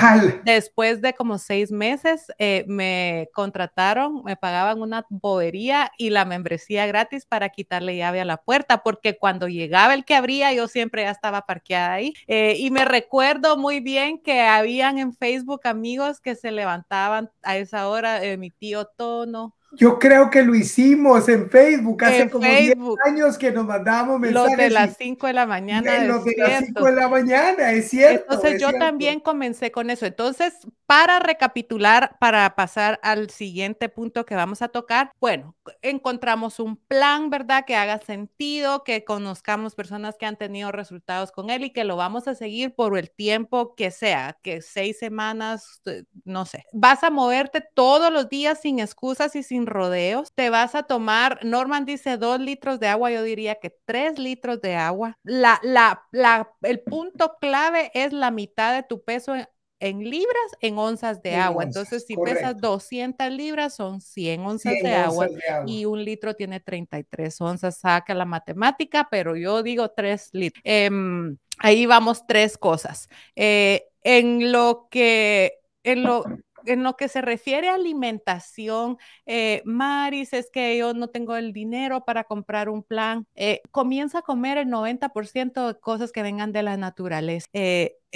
después de como seis meses eh, me contrataron, me pagaban una bobería y la membresía gratis para quitarle ya a la puerta, porque cuando llegaba el que abría, yo siempre ya estaba parqueada ahí. Eh, y me recuerdo muy bien que habían en Facebook amigos que se levantaban a esa hora, eh, mi tío Tono, yo creo que lo hicimos en Facebook hace como 10 años que nos mandábamos mensajes. Los de las 5 de la mañana. Los de las 5 de la mañana, es cierto. Entonces yo también comencé con eso. Entonces, para recapitular, para pasar al siguiente punto que vamos a tocar, bueno, encontramos un plan, ¿verdad? Que haga sentido, que conozcamos personas que han tenido resultados con él y que lo vamos a seguir por el tiempo que sea, que seis semanas, eh, no sé. Vas a moverte todos los días sin excusas y sin rodeos. Te vas a tomar, Norman dice dos litros de agua, yo diría que tres litros de agua. La, la, la, el punto clave es la mitad de tu peso en, libras en onzas de agua. Entonces, si pesas 200 libras, son 100 onzas, de, agua, y un litro tiene 33 onzas. Saca la matemática, pero yo digo tres litros. Em, ahí vamos tres cosas. Eh, en lo que, en lo, en lo que se refiere a alimentación, eh, Maris, es que yo no tengo el dinero para comprar un plan. Eh, comienza a comer el 90% de cosas que vengan de la naturaleza.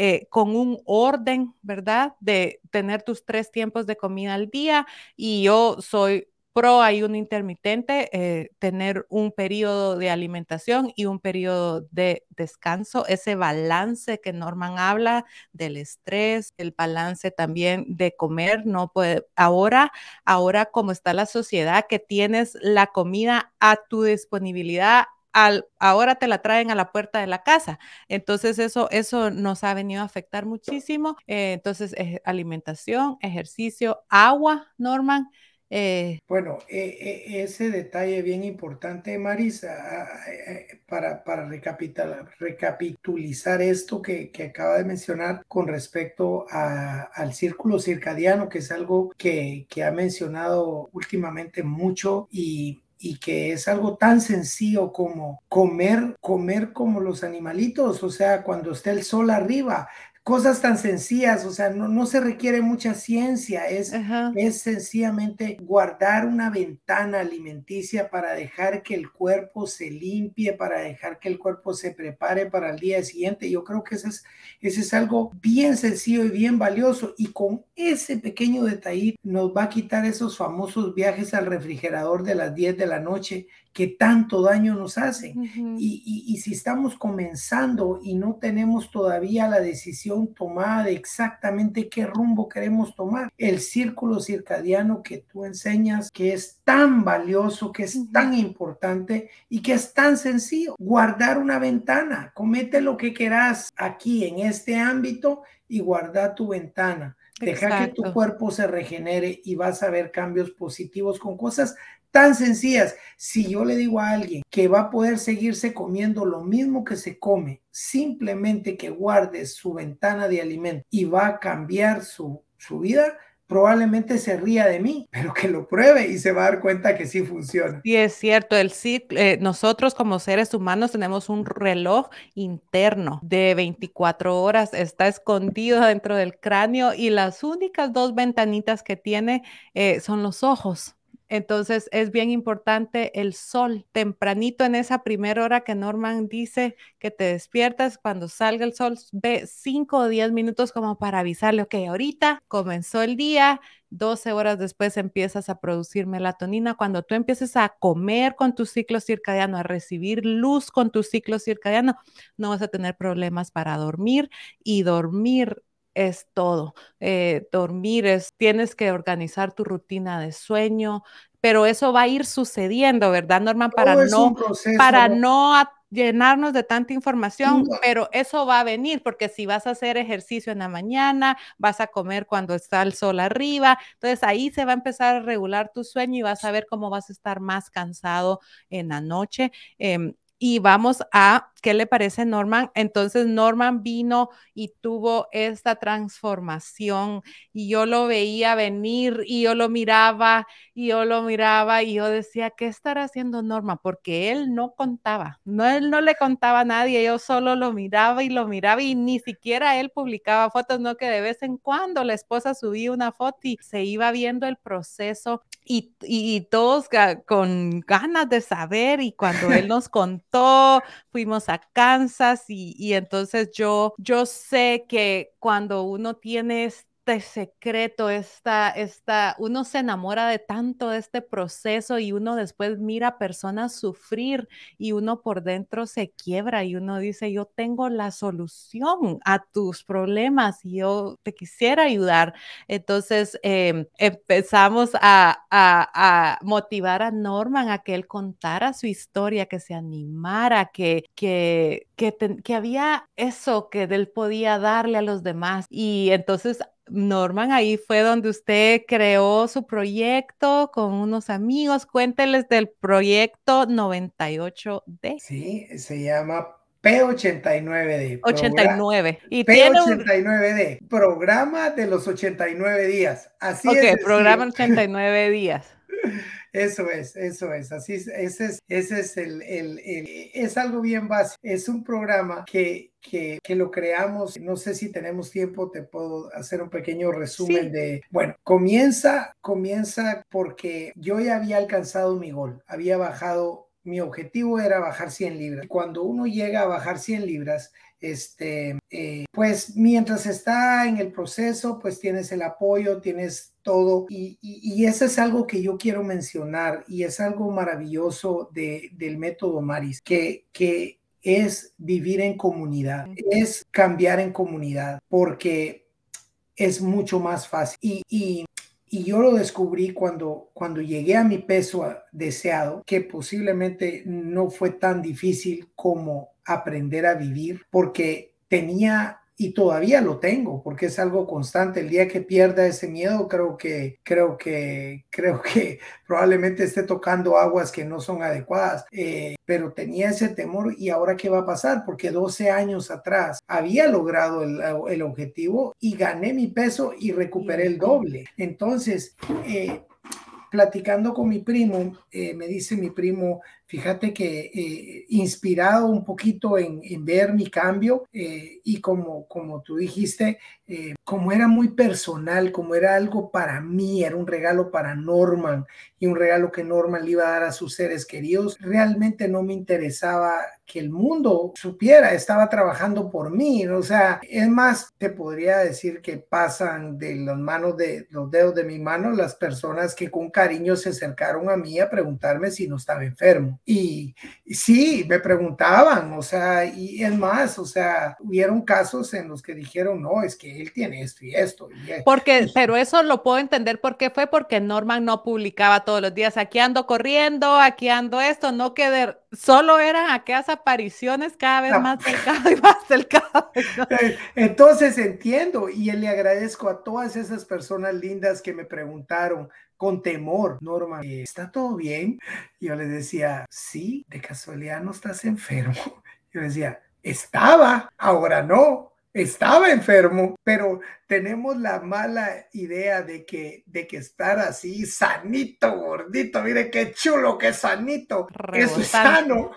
Eh, con un orden, ¿verdad? De tener tus tres tiempos de comida al día. Y yo soy pro ayuno intermitente, eh, tener un periodo de alimentación y un periodo de descanso, ese balance que Norman habla del estrés, el balance también de comer, no puede, ahora, ahora como está la sociedad que tienes la comida a tu disponibilidad al, ahora te la traen a la puerta de la casa. Entonces eso, eso nos ha venido a afectar muchísimo. Eh, entonces, eh, alimentación, ejercicio, agua, Norman, eh, bueno, eh, eh, ese detalle bien importante, Marisa, ah, para, para recapitulizar esto que, acaba de mencionar con respecto al círculo circadiano, que es algo que, ha mencionado últimamente mucho y y que es algo tan sencillo como comer, comer como los animalitos, o sea, cuando está el sol arriba, cosas tan sencillas, o sea, no, no se requiere mucha ciencia, es, es sencillamente guardar una ventana alimenticia para dejar que el cuerpo se limpie, para dejar que el cuerpo se prepare para el día siguiente. Yo creo que eso es, ese es algo bien sencillo y bien valioso y con ese pequeño detalle nos va a quitar esos famosos viajes al refrigerador de las 10 de la noche que tanto daño nos hacen. y, y, si estamos comenzando y no tenemos todavía la decisión tomada de exactamente qué rumbo queremos tomar, el círculo circadiano que tú enseñas, que es tan valioso, que es tan importante y que es tan sencillo, guardar una ventana, comete lo que quieras aquí en este ámbito y guarda tu ventana. Deja que tu cuerpo se regenere y vas a ver cambios positivos con cosas tan sencillas. Si yo le digo a alguien que va a poder seguirse comiendo lo mismo que se come, simplemente que guarde su ventana de alimento y va a cambiar su, su vida, probablemente se ría de mí, *laughs* pero que lo pruebe y se va a dar cuenta que sí funciona. Sí, es cierto. El eh, nosotros como seres humanos tenemos un reloj interno de 24 horas, está escondido dentro del cráneo y las únicas dos ventanitas que tiene eh, son los ojos. Entonces es bien importante el sol tempranito en esa primera hora que Norman dice que te despiertas cuando salga el sol, ve 5 o 10 minutos como para avisarle, ok, ahorita comenzó el día, 12 horas después empiezas a producir melatonina. Cuando tú empieces a comer con tu ciclo circadiano, a recibir luz con tu ciclo circadiano, no vas a tener problemas para dormir y dormir es todo. Eh, dormir es, tienes que organizar tu rutina de sueño, pero eso va a ir sucediendo, ¿verdad, Norman? Para no, para no llenarnos de tanta información, pero eso va a venir porque si vas a hacer ejercicio en la mañana, vas a comer cuando está el sol arriba, entonces ahí se va a empezar a regular tu sueño y vas a ver cómo vas a estar más cansado en la noche. Em, y vamos a, ¿qué le parece Norman? Entonces Norman vino y tuvo esta transformación y yo lo veía venir y yo lo miraba y yo lo miraba y yo decía, ¿qué estará haciendo Norman? Porque él no contaba, no, él no le contaba a nadie, yo solo lo miraba y lo miraba y ni siquiera él publicaba fotos, no que de vez en cuando la esposa subía una foto y se iba viendo el proceso y, y, todos con ganas de saber y cuando él *laughs* nos contó, fuimos a Kansas y, y entonces yo, yo sé que cuando uno tiene secreto, esta, esta, uno se enamora de tanto de este proceso y uno después mira a personas sufrir y uno por dentro se quiebra y uno dice, yo tengo la solución a tus problemas y yo te quisiera ayudar. Entonces em, empezamos a, a, motivar a Norman a que él contara su historia, que se animara, que, que, que, que había eso que él podía darle a los demás. Y entonces Norman, ahí fue donde usted creó su proyecto con unos amigos. Cuénteles del proyecto 98D. Sí, se llama P89D. 89. Y P89D, programa de los 89 días. Así es. Ok, programa 89 días. *laughs* Eso es, eso es, así es, ese es, ese es el, el, es algo bien básico, es un programa que, que, que, lo creamos, no sé si tenemos tiempo, te puedo hacer un pequeño resumen de, bueno, comienza, comienza porque yo ya había alcanzado mi gol, había bajado mi objetivo era bajar 100 libras. Cuando uno llega a bajar 100 libras, este, eh, pues mientras está en el proceso, pues tienes el apoyo, tienes todo y, y, eso es algo que yo quiero mencionar y es algo maravilloso de, del método Maris, que, que es vivir en comunidad, es cambiar en comunidad, porque es mucho más fácil. Y, y, y, yo lo descubrí cuando, cuando llegué a mi peso deseado, que posiblemente no fue tan difícil como aprender a vivir porque tenía y todavía lo tengo porque es algo constante. El día que pierda ese miedo, creo que, creo que, *laughs* creo que probablemente esté tocando aguas que no son adecuadas. Eh, pero tenía ese temor y ahora qué va a pasar porque 12 años atrás había logrado el, objetivo y gané mi peso y recuperé el doble. Entonces, eh, platicando con mi primo, eh, me dice mi primo, fíjate que eh, inspirado un poquito en, ver mi cambio eh, y como, como tú dijiste, como era muy personal, como era algo para mí, era un regalo para Norman y un regalo que Norman le iba a dar a sus seres queridos, realmente no me interesaba que el mundo supiera, estaba trabajando por mí, o sea, es más, te podría decir que pasan de las manos de los dedos de mi mano las personas que con cariño se acercaron a mí a preguntarme si no estaba enfermo. Y, sí, me preguntaban, o sea, y es más, o sea, hubieron casos en los que dijeron, no, es que él tiene esto y esto. porque, pero eso lo puedo entender porque fue porque Norman no publicaba todos los días, aquí ando corriendo, aquí ando esto, no que solo eran aquellas apariciones cada vez más cercanas y más. *laughs* Eh, entonces entiendo y le agradezco a todas esas personas lindas que me preguntaron con temor, Norma, ¿está todo bien? Yo les decía, sí, de casualidad no estás enfermo. *laughs* Yo decía, estaba, ahora no estaba enfermo, pero tenemos la mala idea de que, de que estar así sanito, gordito, mire qué chulo, qué sanito, es sano.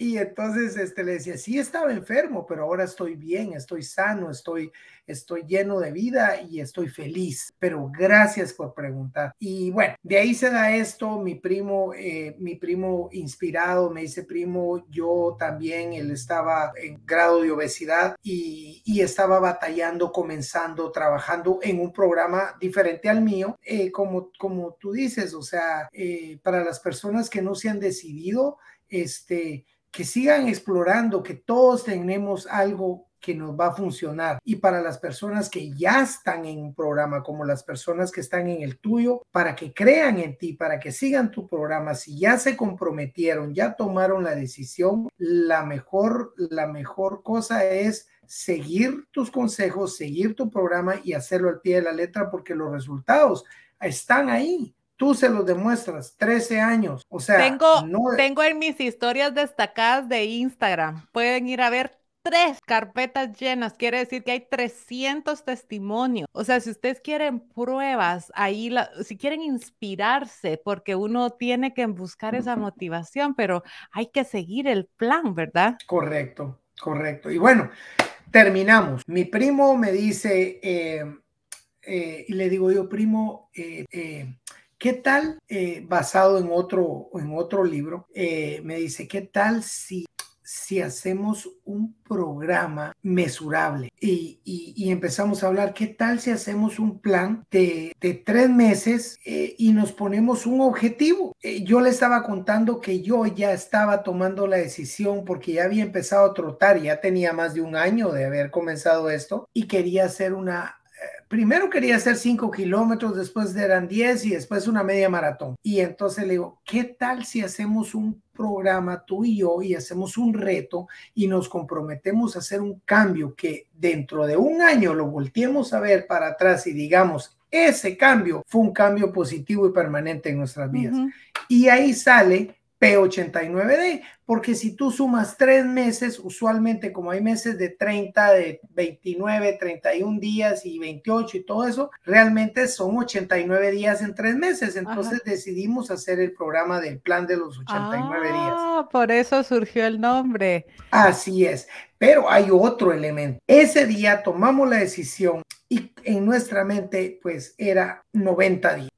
Y entonces este, le decía, sí estaba enfermo, pero ahora estoy bien, estoy sano, estoy, estoy lleno de vida y estoy feliz. Pero gracias por preguntar. Y bueno, de ahí se da esto. Mi primo, eh, mi primo inspirado me dice, primo, yo también, él estaba en grado de obesidad y, y estaba batallando, comenzando, trabajando en un programa diferente al mío, eh, como, como tú dices, o sea, eh, para las personas que no se han decidido, este, que sigan explorando, que todos tenemos algo que nos va a funcionar. Y para las personas que ya están en un programa, como las personas que están en el tuyo, para que crean en ti, para que sigan tu programa, si ya se comprometieron, ya tomaron la decisión, la mejor, la mejor cosa es seguir tus consejos, seguir tu programa y hacerlo al pie de la letra porque los resultados están ahí tú se los demuestras, 13 años. O sea, tengo, tengo en mis historias destacadas de Instagram, pueden ir a ver tres carpetas llenas, quiere decir que hay 300 testimonios. O sea, si ustedes quieren pruebas, ahí, si quieren inspirarse, porque uno tiene que buscar esa motivación, pero hay que seguir el plan, ¿verdad? Correcto, correcto. Y bueno, terminamos. Mi primo me dice, eh, eh, y le digo yo, primo, eh, ¿Qué tal, eh, basado en otro, en otro libro, eh, me dice, ¿qué tal si, si hacemos un programa mesurable? Y, y, empezamos a hablar, ¿qué tal si hacemos un plan de, de tres meses eh, y nos ponemos un objetivo? yo le estaba contando que yo ya estaba tomando la decisión porque ya había empezado a trotar, ya tenía más de un año de haber comenzado esto y quería hacer una primero quería hacer 5 kilómetros, después eran 10 y después una media maratón. Y entonces le digo, ¿qué tal si hacemos un programa tú y yo y hacemos un reto y nos comprometemos a hacer un cambio que dentro de un año lo volteemos a ver para atrás y digamos, ese cambio fue un cambio positivo y permanente en nuestras vidas. Y ahí sale P89D, porque si tú sumas tres meses, usualmente como hay meses de 30, de 29, 31 días y 28 y todo eso, realmente son 89 días en tres meses. Entonces decidimos hacer el programa del plan de los 89 días. Ah, por eso surgió el nombre. Así es. Pero hay otro elemento. Ese día tomamos la decisión y en nuestra mente pues era 90 días,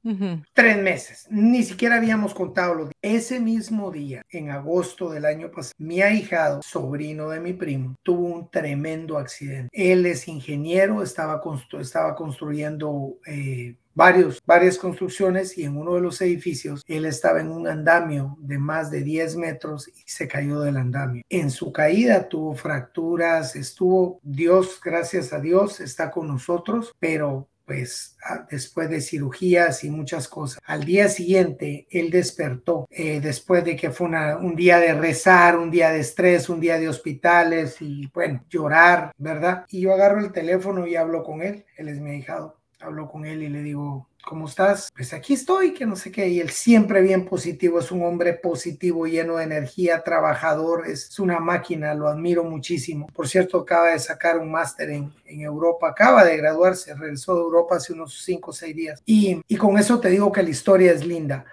tres meses, ni siquiera habíamos contado los días. Ese mismo día, en agosto del año pasado, mi ahijado, sobrino de mi primo, tuvo un tremendo accidente. Él es ingeniero, estaba, estaba construyendo eh, varios, varias construcciones y en uno de los edificios él estaba en un andamio de más de 10 metros y se cayó del andamio. En su caída tuvo fracturas, estuvo, Dios, gracias a Dios, está con nosotros, pero pues después de cirugías y muchas cosas. Al día siguiente, él despertó eh, después de que fue un día de rezar, un día de estrés, un día de hospitales y bueno, llorar, ¿verdad? Y yo agarro el teléfono y hablo con él, él es mi ahijado hablo con él y le digo, ¿cómo estás? Pues aquí estoy, que no sé qué. Y él siempre bien positivo, es un hombre positivo, lleno de energía, trabajador, es una máquina, lo admiro muchísimo. Por cierto, acaba de sacar un máster en, en, Europa, acaba de graduarse, regresó de Europa hace unos cinco o seis días. Y, y, con eso te digo que la historia es linda.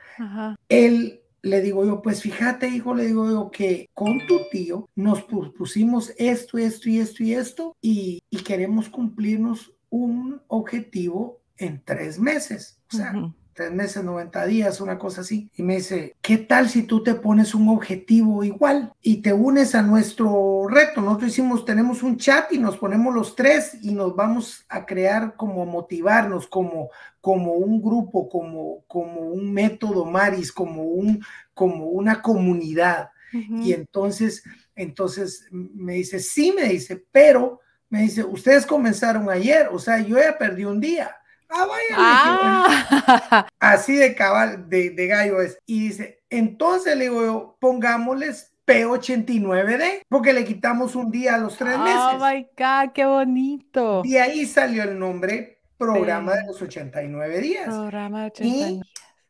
Él le digo yo, pues fíjate, hijo, le digo yo que con tu tío nos pusimos esto, esto y esto y esto y, y queremos cumplirnos un objetivo en tres meses. O sea, tres meses, 90 días, una cosa así. Y me dice, ¿qué tal si tú te pones un objetivo igual y te unes a nuestro reto? Nosotros hicimos, tenemos un chat y nos ponemos los tres y nos vamos a crear como motivarnos, como, como un grupo, como, como un método Maris, como, un, como una comunidad. Y entonces, entonces me dice, sí, me dice, pero me dice, ustedes comenzaron ayer, o sea, yo ya perdí un día. Ah, vaya. Ah. *laughs* Así de cabal, de, gallo es. Y dice, entonces le digo yo, pongámosles P89D, porque le quitamos un día a los tres oh meses. Oh my God, qué bonito. Y ahí salió el nombre Programa de los 89 días. Programa de 89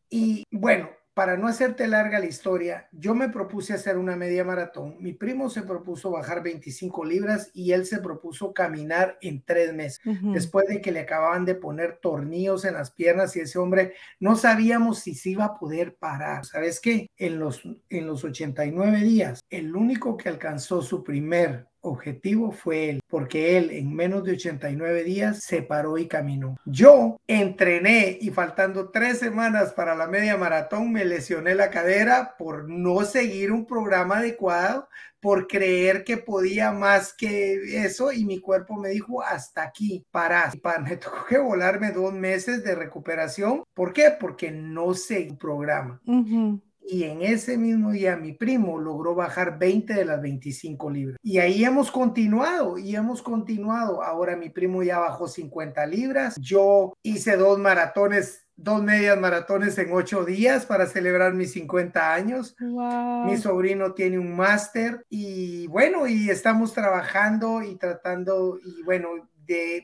y, y bueno, para no hacerte larga la historia, yo me propuse hacer una media maratón. Mi primo se propuso bajar 25 libras y él se propuso caminar en tres meses, después de que le acababan de poner tornillos en las piernas y ese hombre no sabíamos si se iba a poder parar. ¿Sabes qué? En los, en los 89 días, el único que alcanzó su primer objetivo fue él, porque él en menos de 89 días se paró y caminó. Yo entrené y faltando tres semanas para la media maratón me lesioné la cadera por no seguir un programa adecuado, por creer que podía más que eso y mi cuerpo me dijo hasta aquí, para. Me *laughs* tocó que volarme dos meses de recuperación. ¿Por qué? Porque no seguí un programa y en ese mismo día mi primo logró bajar 20 de las 25 libras. Y ahí hemos continuado y hemos continuado. Ahora mi primo ya bajó 50 libras. Yo hice dos maratones dos medias maratones en ocho días para celebrar mis 50 años. Mi sobrino tiene un máster y bueno, y estamos trabajando y tratando y bueno,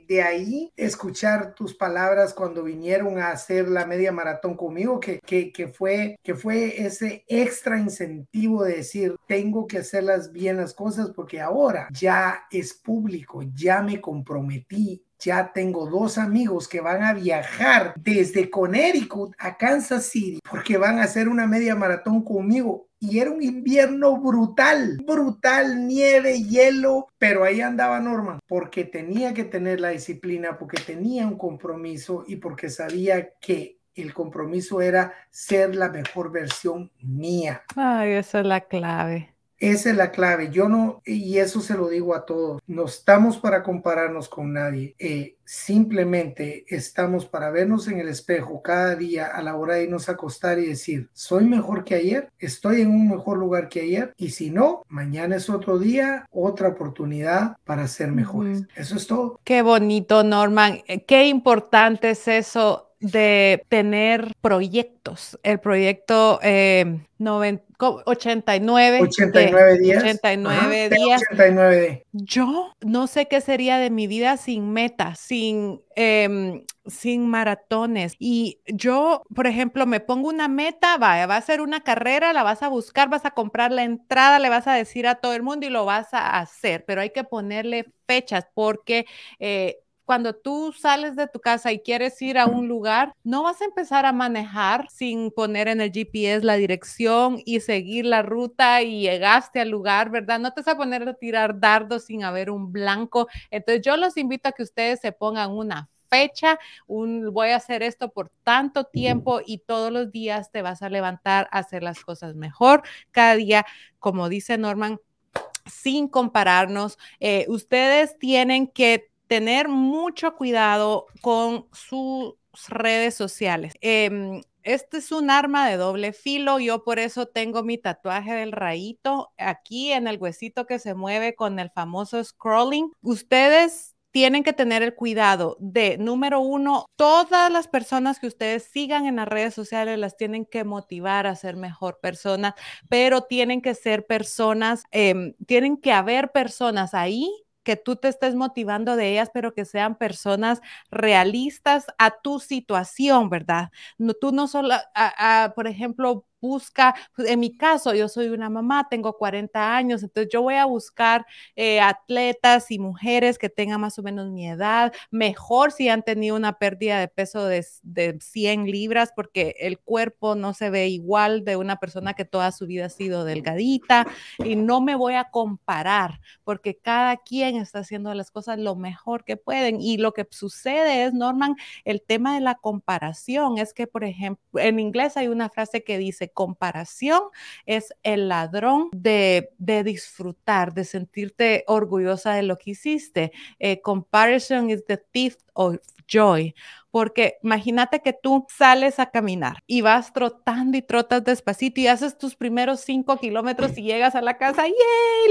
de, ahí escuchar tus palabras cuando vinieron a hacer la media maratón conmigo, que, que, fue, que fue ese extra incentivo de decir, tengo que hacerlas bien las cosas porque ahora ya es público, ya me comprometí, ya tengo dos amigos que van a viajar desde Connecticut a Kansas City porque van a hacer una media maratón conmigo. Y era un invierno brutal, brutal, nieve, hielo, pero ahí andaba Norman porque tenía que tener la disciplina, porque tenía un compromiso y porque sabía que el compromiso era ser la mejor versión mía. Ay, esa es la clave. Esa es la clave. Yo no, y eso se lo digo a todos, no estamos para compararnos con nadie. Eh, simplemente estamos para vernos en el espejo cada día a la hora de irnos a acostar y decir, soy mejor que ayer, estoy en un mejor lugar que ayer, y si no, mañana es otro día, otra oportunidad para ser mejores. Eso es todo. Qué bonito, Norman. Eh, qué importante es eso de tener proyectos. El proyecto eh, 89, 89 días. 89 días. 89 Yo no sé qué sería de mi vida sin metas, sin, em, sin maratones. Y yo, por ejemplo, me pongo una meta, va, va a ser una carrera, la vas a buscar, vas a comprar la entrada, le vas a decir a todo el mundo y lo vas a hacer, pero hay que ponerle fechas porque... Eh, cuando tú sales de tu casa y quieres ir a un lugar, no vas a empezar a manejar sin poner en el GPS la dirección y seguir la ruta y llegaste al lugar, ¿verdad? No te vas a poner a tirar dardos sin haber un blanco. Entonces yo los invito a que ustedes se pongan una fecha, voy a hacer esto por tanto tiempo y todos los días te vas a levantar a hacer las cosas mejor. Cada día, como dice Norman, sin compararnos, eh, ustedes tienen que tener mucho cuidado con sus redes sociales. Em, este es un arma de doble filo. Yo por eso tengo mi tatuaje del rayito aquí en el huesito que se mueve con el famoso scrolling. Ustedes tienen que tener el cuidado de, número uno, todas las personas que ustedes sigan en las redes sociales las tienen que motivar a ser mejor personas, pero tienen que ser personas, em, tienen que haber personas ahí que tú te estés motivando de ellas, pero que sean personas realistas a tu situación, ¿verdad? No, tú no solo, por ejemplo, busca, pues, en mi caso, yo soy una mamá, tengo 40 años, entonces yo voy a buscar eh, atletas y mujeres que tengan más o menos mi edad, mejor si han tenido una pérdida de peso de, de 100 libras, porque el cuerpo no se ve igual de una persona que toda su vida ha sido delgadita y no me voy a comparar, porque cada quien está haciendo las cosas lo mejor que pueden. Y lo que sucede es, Norman, el tema de la comparación es que, por ejemplo, en inglés hay una frase que dice, comparación es el ladrón de, disfrutar, de sentirte orgullosa de lo que hiciste. Eh, comparison is the thief of joy porque imagínate que tú sales a caminar y vas trotando y trotas despacito y haces tus primeros cinco kilómetros y llegas a la casa, ¡yay!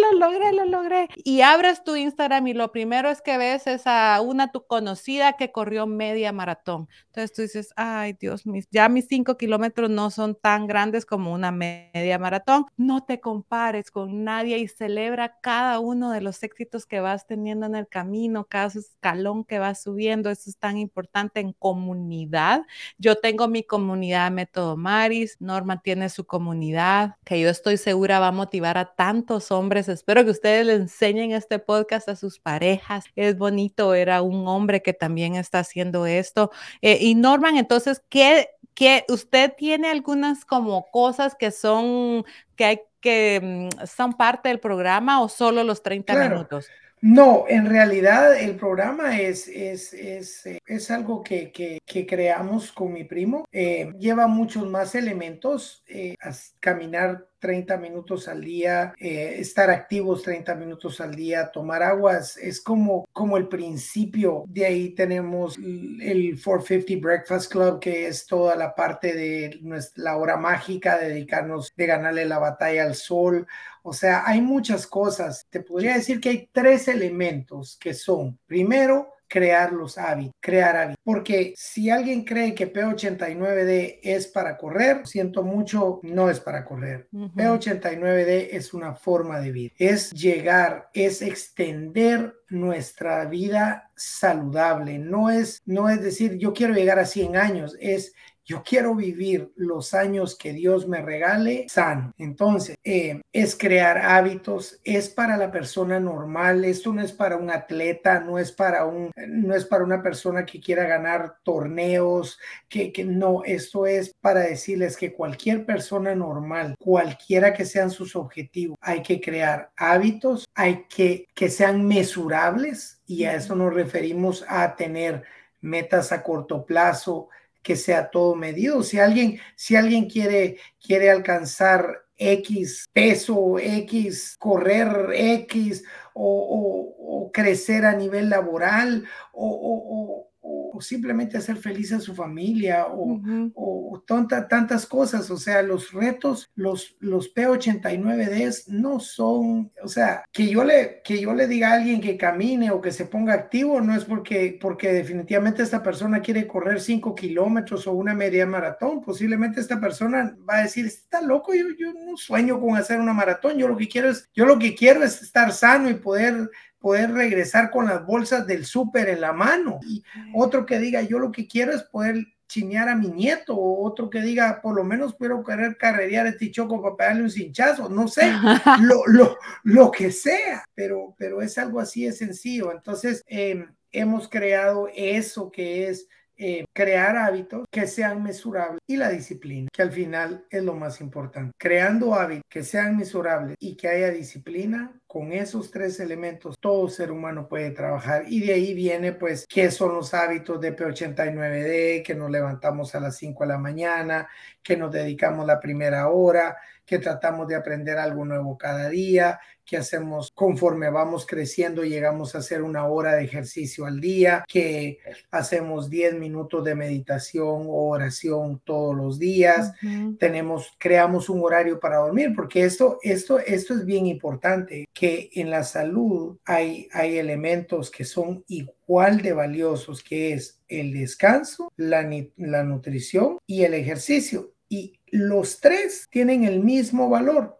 Lo logré, lo logré. Y abres tu Instagram y lo primero es que ves es a una tu conocida que corrió media maratón. Entonces tú dices, ay Dios, ya mis cinco kilómetros no son tan grandes como una media maratón. No te compares con nadie y celebra cada uno de los éxitos que vas teniendo en el camino, cada escalón que vas subiendo. Eso está tan importante en comunidad. Yo tengo mi comunidad Método Maris, Norma tiene su comunidad, que yo estoy segura va a motivar a tantos hombres. Espero que ustedes le enseñen este podcast a sus parejas. Es bonito ver a un hombre que también está haciendo esto. Eh, y Norman, entonces, ¿qué, ¿qué, usted tiene algunas como cosas que son, que hay que mm, son parte del programa o solo los 30 minutos? No, en realidad el programa es, es, es, eh, es algo que, que, que, creamos con mi primo. Eh, lleva muchos más elementos, eh, caminar 30 minutos al día, eh, estar activos 30 minutos al día, tomar aguas, es como, como el principio. De ahí tenemos el 450 Breakfast Club, que es toda la parte de nuestra, la hora mágica, dedicarnos de ganarle la batalla al sol. O sea, hay muchas cosas. Te podría decir que hay tres elementos que son, primero, crear los hábitos, crear hábitos. Porque si alguien cree que P89D es para correr, siento mucho, no es para correr. P89D es una forma de vida, es llegar, es extender nuestra vida saludable. No es, no es decir, yo quiero llegar a 100 años, es yo quiero vivir los años que Dios me regale sano. Entonces, eh, es crear hábitos, es para la persona normal, esto no es para un atleta, no es para un, no es para una persona que quiera ganar torneos, que, que no, esto es para decirles que cualquier persona normal, cualquiera que sean sus objetivos, hay que crear hábitos, hay que que sean mesurables y a eso nos referimos a tener metas a corto plazo, que sea todo medido. Si alguien, si alguien quiere, quiere alcanzar X peso, X, correr X o, crecer a nivel laboral o, o simplemente hacer feliz a su familia o, o tonta, tantas cosas. O sea, los retos, los, los P89Ds no son, o sea, que yo, le, que yo le diga a alguien que camine o que se ponga activo no es porque, porque definitivamente esta persona quiere correr 5 kilómetros o una media maratón. Posiblemente esta persona va a decir, está loco, yo, yo no sueño con hacer una maratón. Yo lo que quiero es, yo lo que quiero es estar sano y poder poder regresar con las bolsas del súper en la mano. Y otro que diga, yo lo que quiero es poder chinear a mi nieto, o otro que diga, por lo menos quiero querer carrerear este choco para pegarle un cinchazo, no sé, *laughs* lo, lo, lo, que sea, pero, pero es algo así de sencillo. Entonces, em, hemos creado eso que es eh, crear hábitos que sean mesurables y la disciplina, que al final es lo más importante. Creando hábitos que sean mesurables y que haya disciplina, con esos tres elementos todo ser humano puede trabajar y de ahí viene pues qué son los hábitos de P89D, que nos levantamos a las 5 de la mañana, que nos dedicamos la primera hora, que tratamos de aprender algo nuevo cada día, que hacemos conforme vamos creciendo, llegamos a hacer una hora de ejercicio al día, que hacemos 10 minutos de meditación o oración todos los días, tenemos, creamos un horario para dormir, porque esto, esto, esto es bien importante, que en la salud hay, hay elementos que son igual de valiosos, que es el descanso, la, la nutrición y el ejercicio. Y los tres tienen el mismo valor.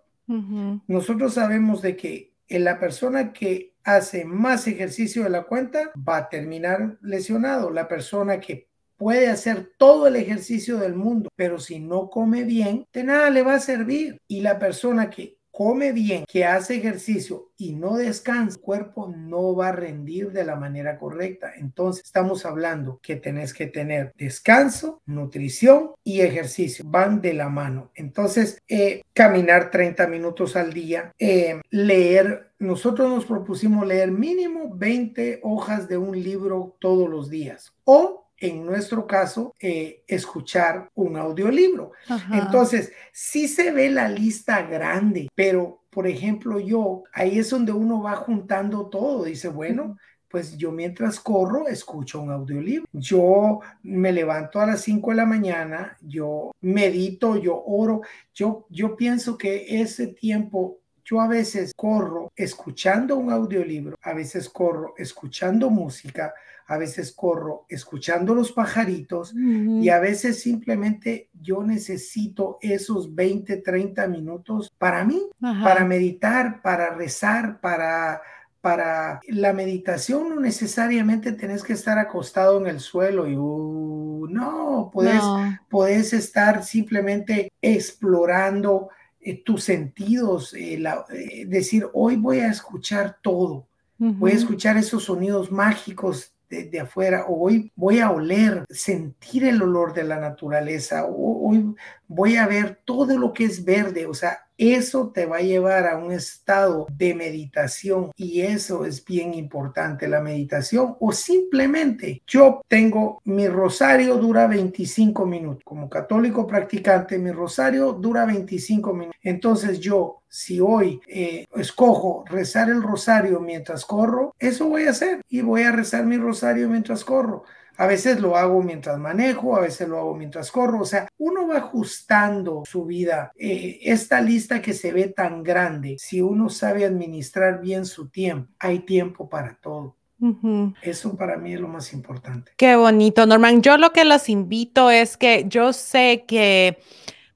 Nosotros sabemos de que la persona que hace más ejercicio de la cuenta va a terminar lesionado. La persona que puede hacer todo el ejercicio del mundo, pero si no come bien, de nada le va a servir. Y la persona que come bien, que hace ejercicio y no descansa, el cuerpo no va a rendir de la manera correcta. Entonces, estamos hablando que tenés que tener descanso, nutrición y ejercicio. Van de la mano. Entonces, eh, caminar 30 minutos al día, eh, leer. Nosotros nos propusimos leer mínimo 20 hojas de un libro todos los días o en nuestro caso, eh, escuchar un audiolibro. Entonces, sí se ve la lista grande, pero, por ejemplo, yo, ahí es donde uno va juntando todo. Dice, bueno, pues yo mientras corro escucho un audiolibro. Yo me levanto a las 5 de la mañana, yo medito, yo oro, yo, yo pienso que ese tiempo yo a veces corro escuchando un audiolibro, a veces corro escuchando música, a veces corro escuchando los pajaritos y a veces simplemente yo necesito esos 20, 30 minutos para mí, para meditar, para rezar, para para la meditación. No necesariamente tenés que estar acostado en el suelo y uh, no, puedes, puedes estar simplemente explorando eh, tus sentidos, eh, eh, decir, hoy voy a escuchar todo, voy a escuchar esos sonidos mágicos de, afuera, o hoy voy a oler, sentir el olor de la naturaleza, o hoy voy a ver todo lo que es verde, o sea, eso te va a llevar a un estado de meditación y eso es bien importante, la meditación o simplemente yo tengo mi rosario dura 25 minutos. Como católico practicante, mi rosario dura 25 minutos. Entonces yo, si hoy eh, escojo rezar el rosario mientras corro, eso voy a hacer y voy a rezar mi rosario mientras corro. A veces lo hago mientras manejo, a veces lo hago mientras corro. O sea, uno va ajustando su vida. Eh, esta lista que se ve tan grande, si uno sabe administrar bien su tiempo, hay tiempo para todo. Eso para mí es lo más importante. Qué bonito, Norman. Yo lo que los invito es que yo sé que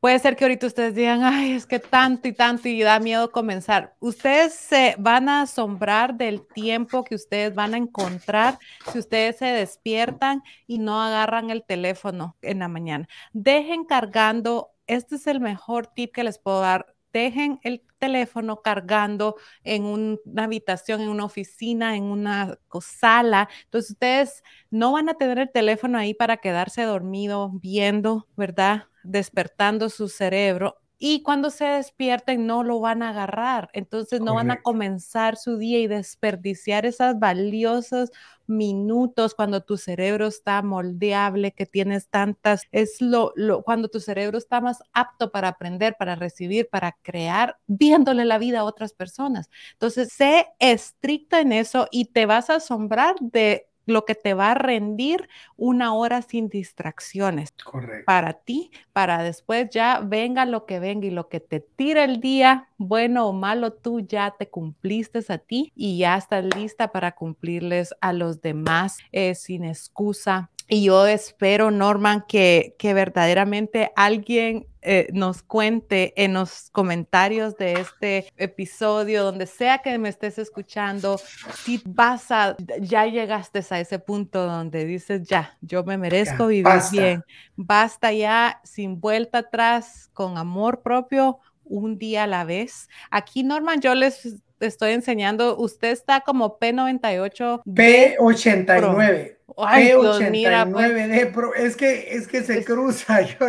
Puede ser que ahorita ustedes digan, ay, es que tanto y tanto y da miedo comenzar. Ustedes se van a asombrar del tiempo que ustedes van a encontrar si ustedes se despiertan y no agarran el teléfono en la mañana. Dejen cargando, este es el mejor tip que les puedo dar. Dejen el teléfono cargando en una habitación, en una oficina, en una sala. Entonces ustedes no van a tener el teléfono ahí para quedarse dormido viendo, ¿verdad? despertando su cerebro y cuando se despierten no lo van a agarrar. Entonces no van a comenzar su día y desperdiciar esos valiosos minutos cuando tu cerebro está moldeable, que tienes tantas, es lo, lo, cuando tu cerebro está más apto para aprender, para recibir, para crear, viéndole la vida a otras personas. Entonces, sé estricto en eso y te vas a asombrar de lo que te va a rendir una hora sin distracciones. Correcto. Para ti, para después ya venga lo que venga y lo que te tire el día, bueno o malo, tú ya te cumpliste a ti y ya estás lista para cumplirles a los demás eh, sin excusa. Y yo espero, Norman, que, que verdaderamente alguien eh, nos cuente en los comentarios de este episodio, donde sea que me estés escuchando, si vas a, ya llegaste a ese punto donde dices, ya, yo me merezco vivir bien, basta ya, sin vuelta atrás, con amor propio, un día a la vez. Aquí, Norman, yo les estoy enseñando, usted está como P98. P89. Ay, P89D Pro. Es que, es que se cruza, *laughs* yo,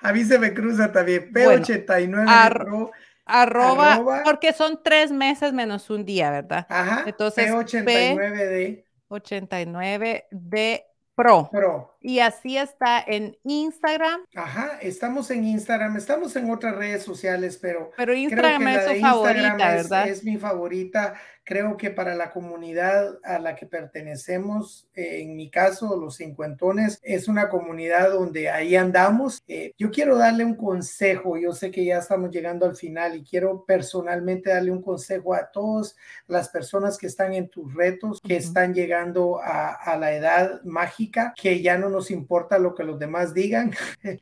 a mí se me cruza también. P89 Pro. Arroba, porque son tres meses menos un día, ¿verdad? Ajá. Entonces, P89D. P89D Pro. Pro. Y así está en Instagram. Ajá, estamos en Instagram, estamos en otras redes sociales, pero, pero Instagram es su favorita, ¿verdad? Es mi favorita. Creo que para la comunidad a la que pertenecemos, eh, en mi caso, los cincuentones, es una comunidad donde ahí andamos. Eh, yo quiero darle un consejo, yo sé que ya estamos llegando al final y quiero personalmente darle un consejo a todas las personas que están en tus retos, que están llegando a, a la edad mágica, que ya no nos importa lo que los demás digan, *laughs*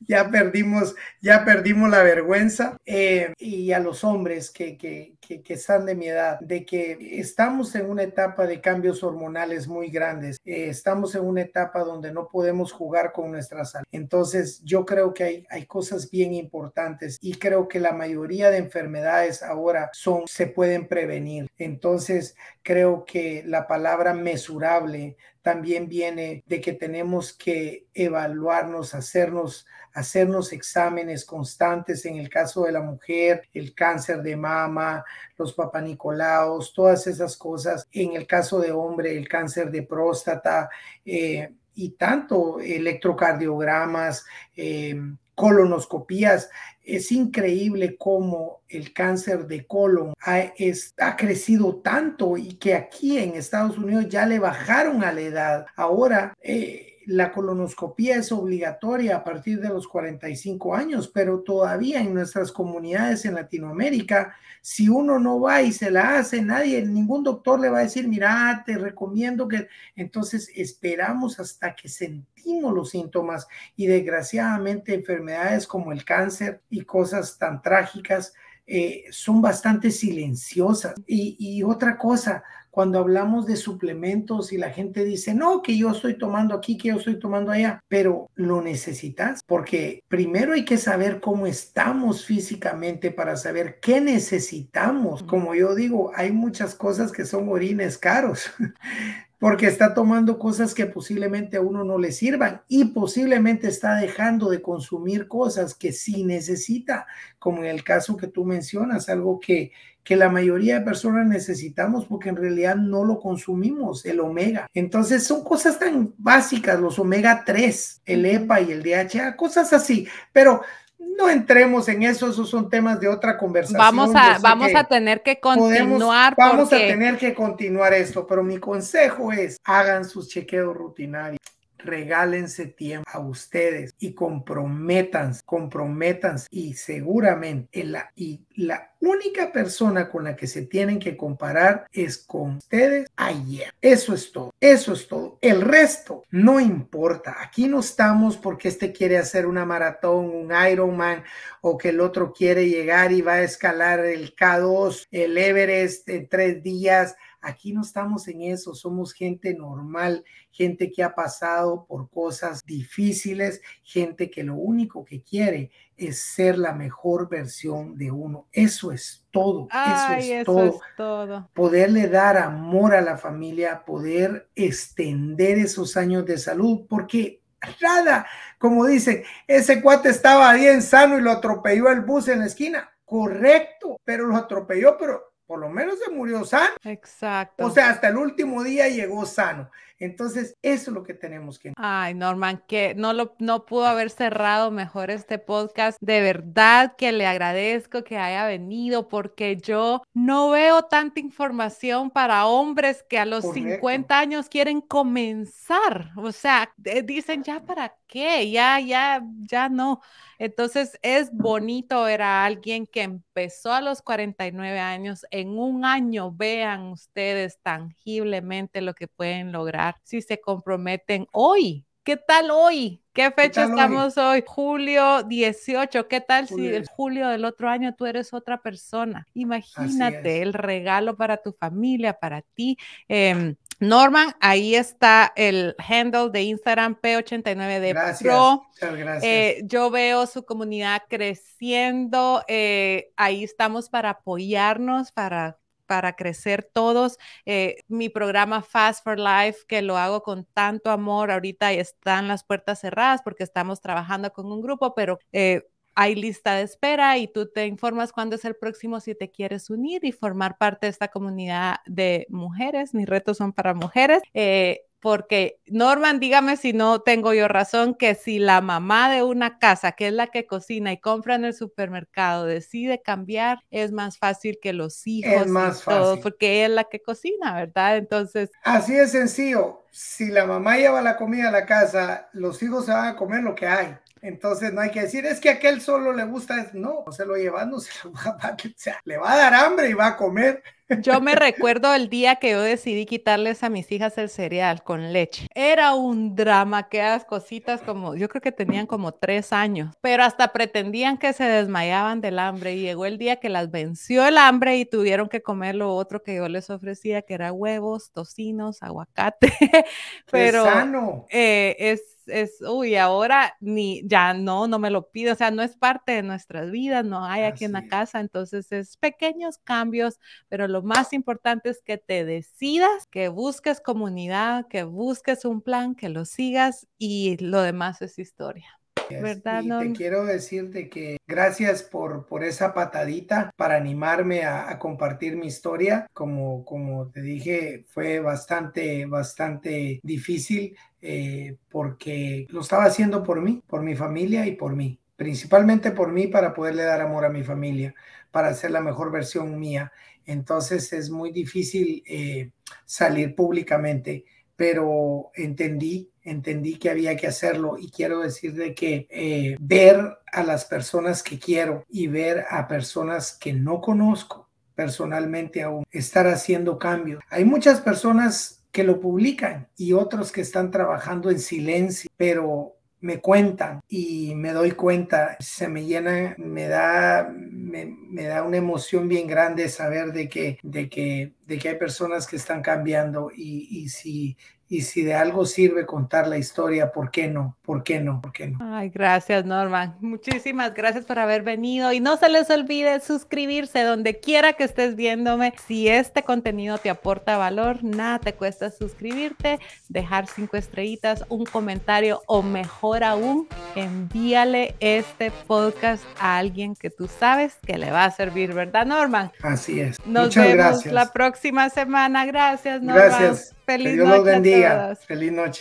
ya perdimos, ya perdimos la vergüenza, eh, y a los hombres que, que, que, están de mi edad, de que estamos en una etapa de cambios hormonales muy grandes, eh, estamos en una etapa donde no podemos jugar con nuestra salud. Entonces, yo creo que hay, hay cosas bien importantes y creo que la mayoría de enfermedades ahora son, se pueden prevenir. Entonces, creo que la palabra mesurable también viene de que tenemos que evaluarnos, hacernos, hacernos exámenes constantes en el caso de la mujer, el cáncer de mama, los papanicolaos, todas esas cosas. En el caso de hombre, el cáncer de próstata eh, y tanto electrocardiogramas, eh, colonoscopías. Es increíble cómo el cáncer de colon ha, crecido tanto y que aquí en Estados Unidos ya le bajaron a la edad. Ahora, eh, la colonoscopía es obligatoria a partir de los 45 años, pero todavía en nuestras comunidades en Latinoamérica, si uno no va y se la hace, nadie, ningún doctor le va a decir, mira, te recomiendo que... Entonces esperamos hasta que sentimos los síntomas y desgraciadamente enfermedades como el cáncer y cosas tan trágicas eh, son bastante silenciosas. Y, y otra cosa, cuando hablamos de suplementos y la gente dice, no, que yo estoy tomando aquí, que yo estoy tomando allá, pero lo necesitas porque primero hay que saber cómo estamos físicamente para saber qué necesitamos. Como yo digo, hay muchas cosas que son orines caros. *laughs* porque está tomando cosas que posiblemente a uno no le sirvan y posiblemente está dejando de consumir cosas que sí necesita, como en el caso que tú mencionas, algo que, que la mayoría de personas necesitamos porque en realidad no lo consumimos, el omega. Entonces son cosas tan básicas, los omega 3, el EPA y el DHA, cosas así, pero no entremos en eso, esos son temas de otra conversación. Vamos a, vamos a tener que continuar. vamos a tener que continuar esto, pero mi consejo es, hagan sus chequeos rutinarios regálense tiempo a ustedes y comprométanse, comprométanse y seguramente la, y la única persona con la que se tienen que comparar es con ustedes ayer. Eso es todo, eso es todo. El resto no importa. Aquí no estamos porque este quiere hacer una maratón, un Ironman o que el otro quiere llegar y va a escalar el K2, el Everest en tres días Aquí no estamos en eso, somos gente normal, gente que ha pasado por cosas difíciles, gente que lo único que quiere es ser la mejor versión de uno. Eso es todo, eso, es, todo. es todo. Poderle dar amor a la familia, poder extender esos años de salud, porque nada, como dicen, ese cuate estaba bien sano y lo atropelló el bus en la esquina. Correcto, pero lo atropelló, pero por lo menos se murió sano. Exacto. O sea, hasta el último día llegó sano. Entonces, eso es lo que tenemos que. Ay, Norman, que no lo no pudo haber cerrado mejor este podcast. De verdad que le agradezco que haya venido porque yo no veo tanta información para hombres que a los 50 años quieren comenzar. O sea, dicen ya para qué, ya, ya, ya no. Entonces es bonito ver a alguien que empezó a los 49 años, en un año vean ustedes tangiblemente lo que pueden lograr si se comprometen hoy. ¿Qué tal hoy? ¿Qué fecha estamos hoy? Julio 18. ¿Qué tal si el julio del otro año tú eres otra persona? Imagínate el regalo para tu familia, para ti. Em, Norman, ahí está el handle de Instagram P89D gracias, Pro. gracias. Eh, yo veo su comunidad creciendo. Eh, ahí estamos para apoyarnos, para para crecer todos. Eh, mi programa Fast for Life, que lo hago con tanto amor, ahorita están las puertas cerradas porque estamos trabajando con un grupo, pero eh, hay lista de espera y tú te informas cuándo es el próximo si te quieres unir y formar parte de esta comunidad de mujeres. Mis retos son para mujeres. Eh, porque Norman, dígame si no tengo yo razón, que si la mamá de una casa, que es la que cocina y compra en el supermercado, decide cambiar, es más fácil que los hijos. Es más fácil. porque es la que cocina, ¿verdad? Entonces. Así de sencillo. Si la mamá lleva la comida a la casa, los hijos se van a comer lo que hay. Entonces no hay que decir, es que a aquel solo le gusta, no, no se lo lleva, no se lo va a, *laughs* le va a dar hambre y va a comer. Yo me recuerdo el día que yo decidí quitarles a mis hijas el cereal con leche. Era un drama, que las cositas como, yo creo que tenían como tres años, pero hasta pretendían que se desmayaban del hambre y llegó el día que las venció el hambre y tuvieron que comer lo otro que yo les ofrecía, que era huevos, tocinos, aguacate. *laughs* pero sano. Eh, es es, uy, ahora ni, ya no, no me lo pido, o sea, no es parte de nuestras vidas, no hay aquí en la casa, entonces es pequeños cambios, pero lo más importante es que te decidas, que busques comunidad, que busques un plan, que lo sigas y lo demás es historia. ¿Verdad, y te quiero decirte que gracias por, por esa patadita para animarme a, compartir mi historia. Como, como te dije, fue bastante, bastante difícil eh, porque lo estaba haciendo por mí, por mi familia y por mí. Principalmente por mí para poderle dar amor a mi familia, para ser la mejor versión mía. Entonces es muy difícil eh, salir públicamente, pero entendí entendí que había que hacerlo y quiero decir de que eh, ver a las personas que quiero y ver a personas que no conozco personalmente aún, estar haciendo cambios. Hay muchas personas que lo publican y otros que están trabajando en silencio, pero me cuentan y me doy cuenta, se me llena, me da, me, da una emoción bien grande saber de que, de que, de que hay personas que están cambiando y, y si y si de algo sirve contar la historia, ¿por qué no? ¿Por qué no? ¿Por qué no? Ay, gracias, Norman. Muchísimas gracias por haber venido y no se les olvide suscribirse donde quiera que estés viéndome. Si este contenido te aporta valor, nada te cuesta suscribirte, dejar cinco estrellitas, un comentario o mejor aún, envíale este podcast a alguien que tú sabes que le va a servir, ¿verdad, Norman? Así es. Nos Muchas vemos gracias. la próxima semana. Gracias. Gracias. Feliz que Dios noche los bendiga. Feliz noche.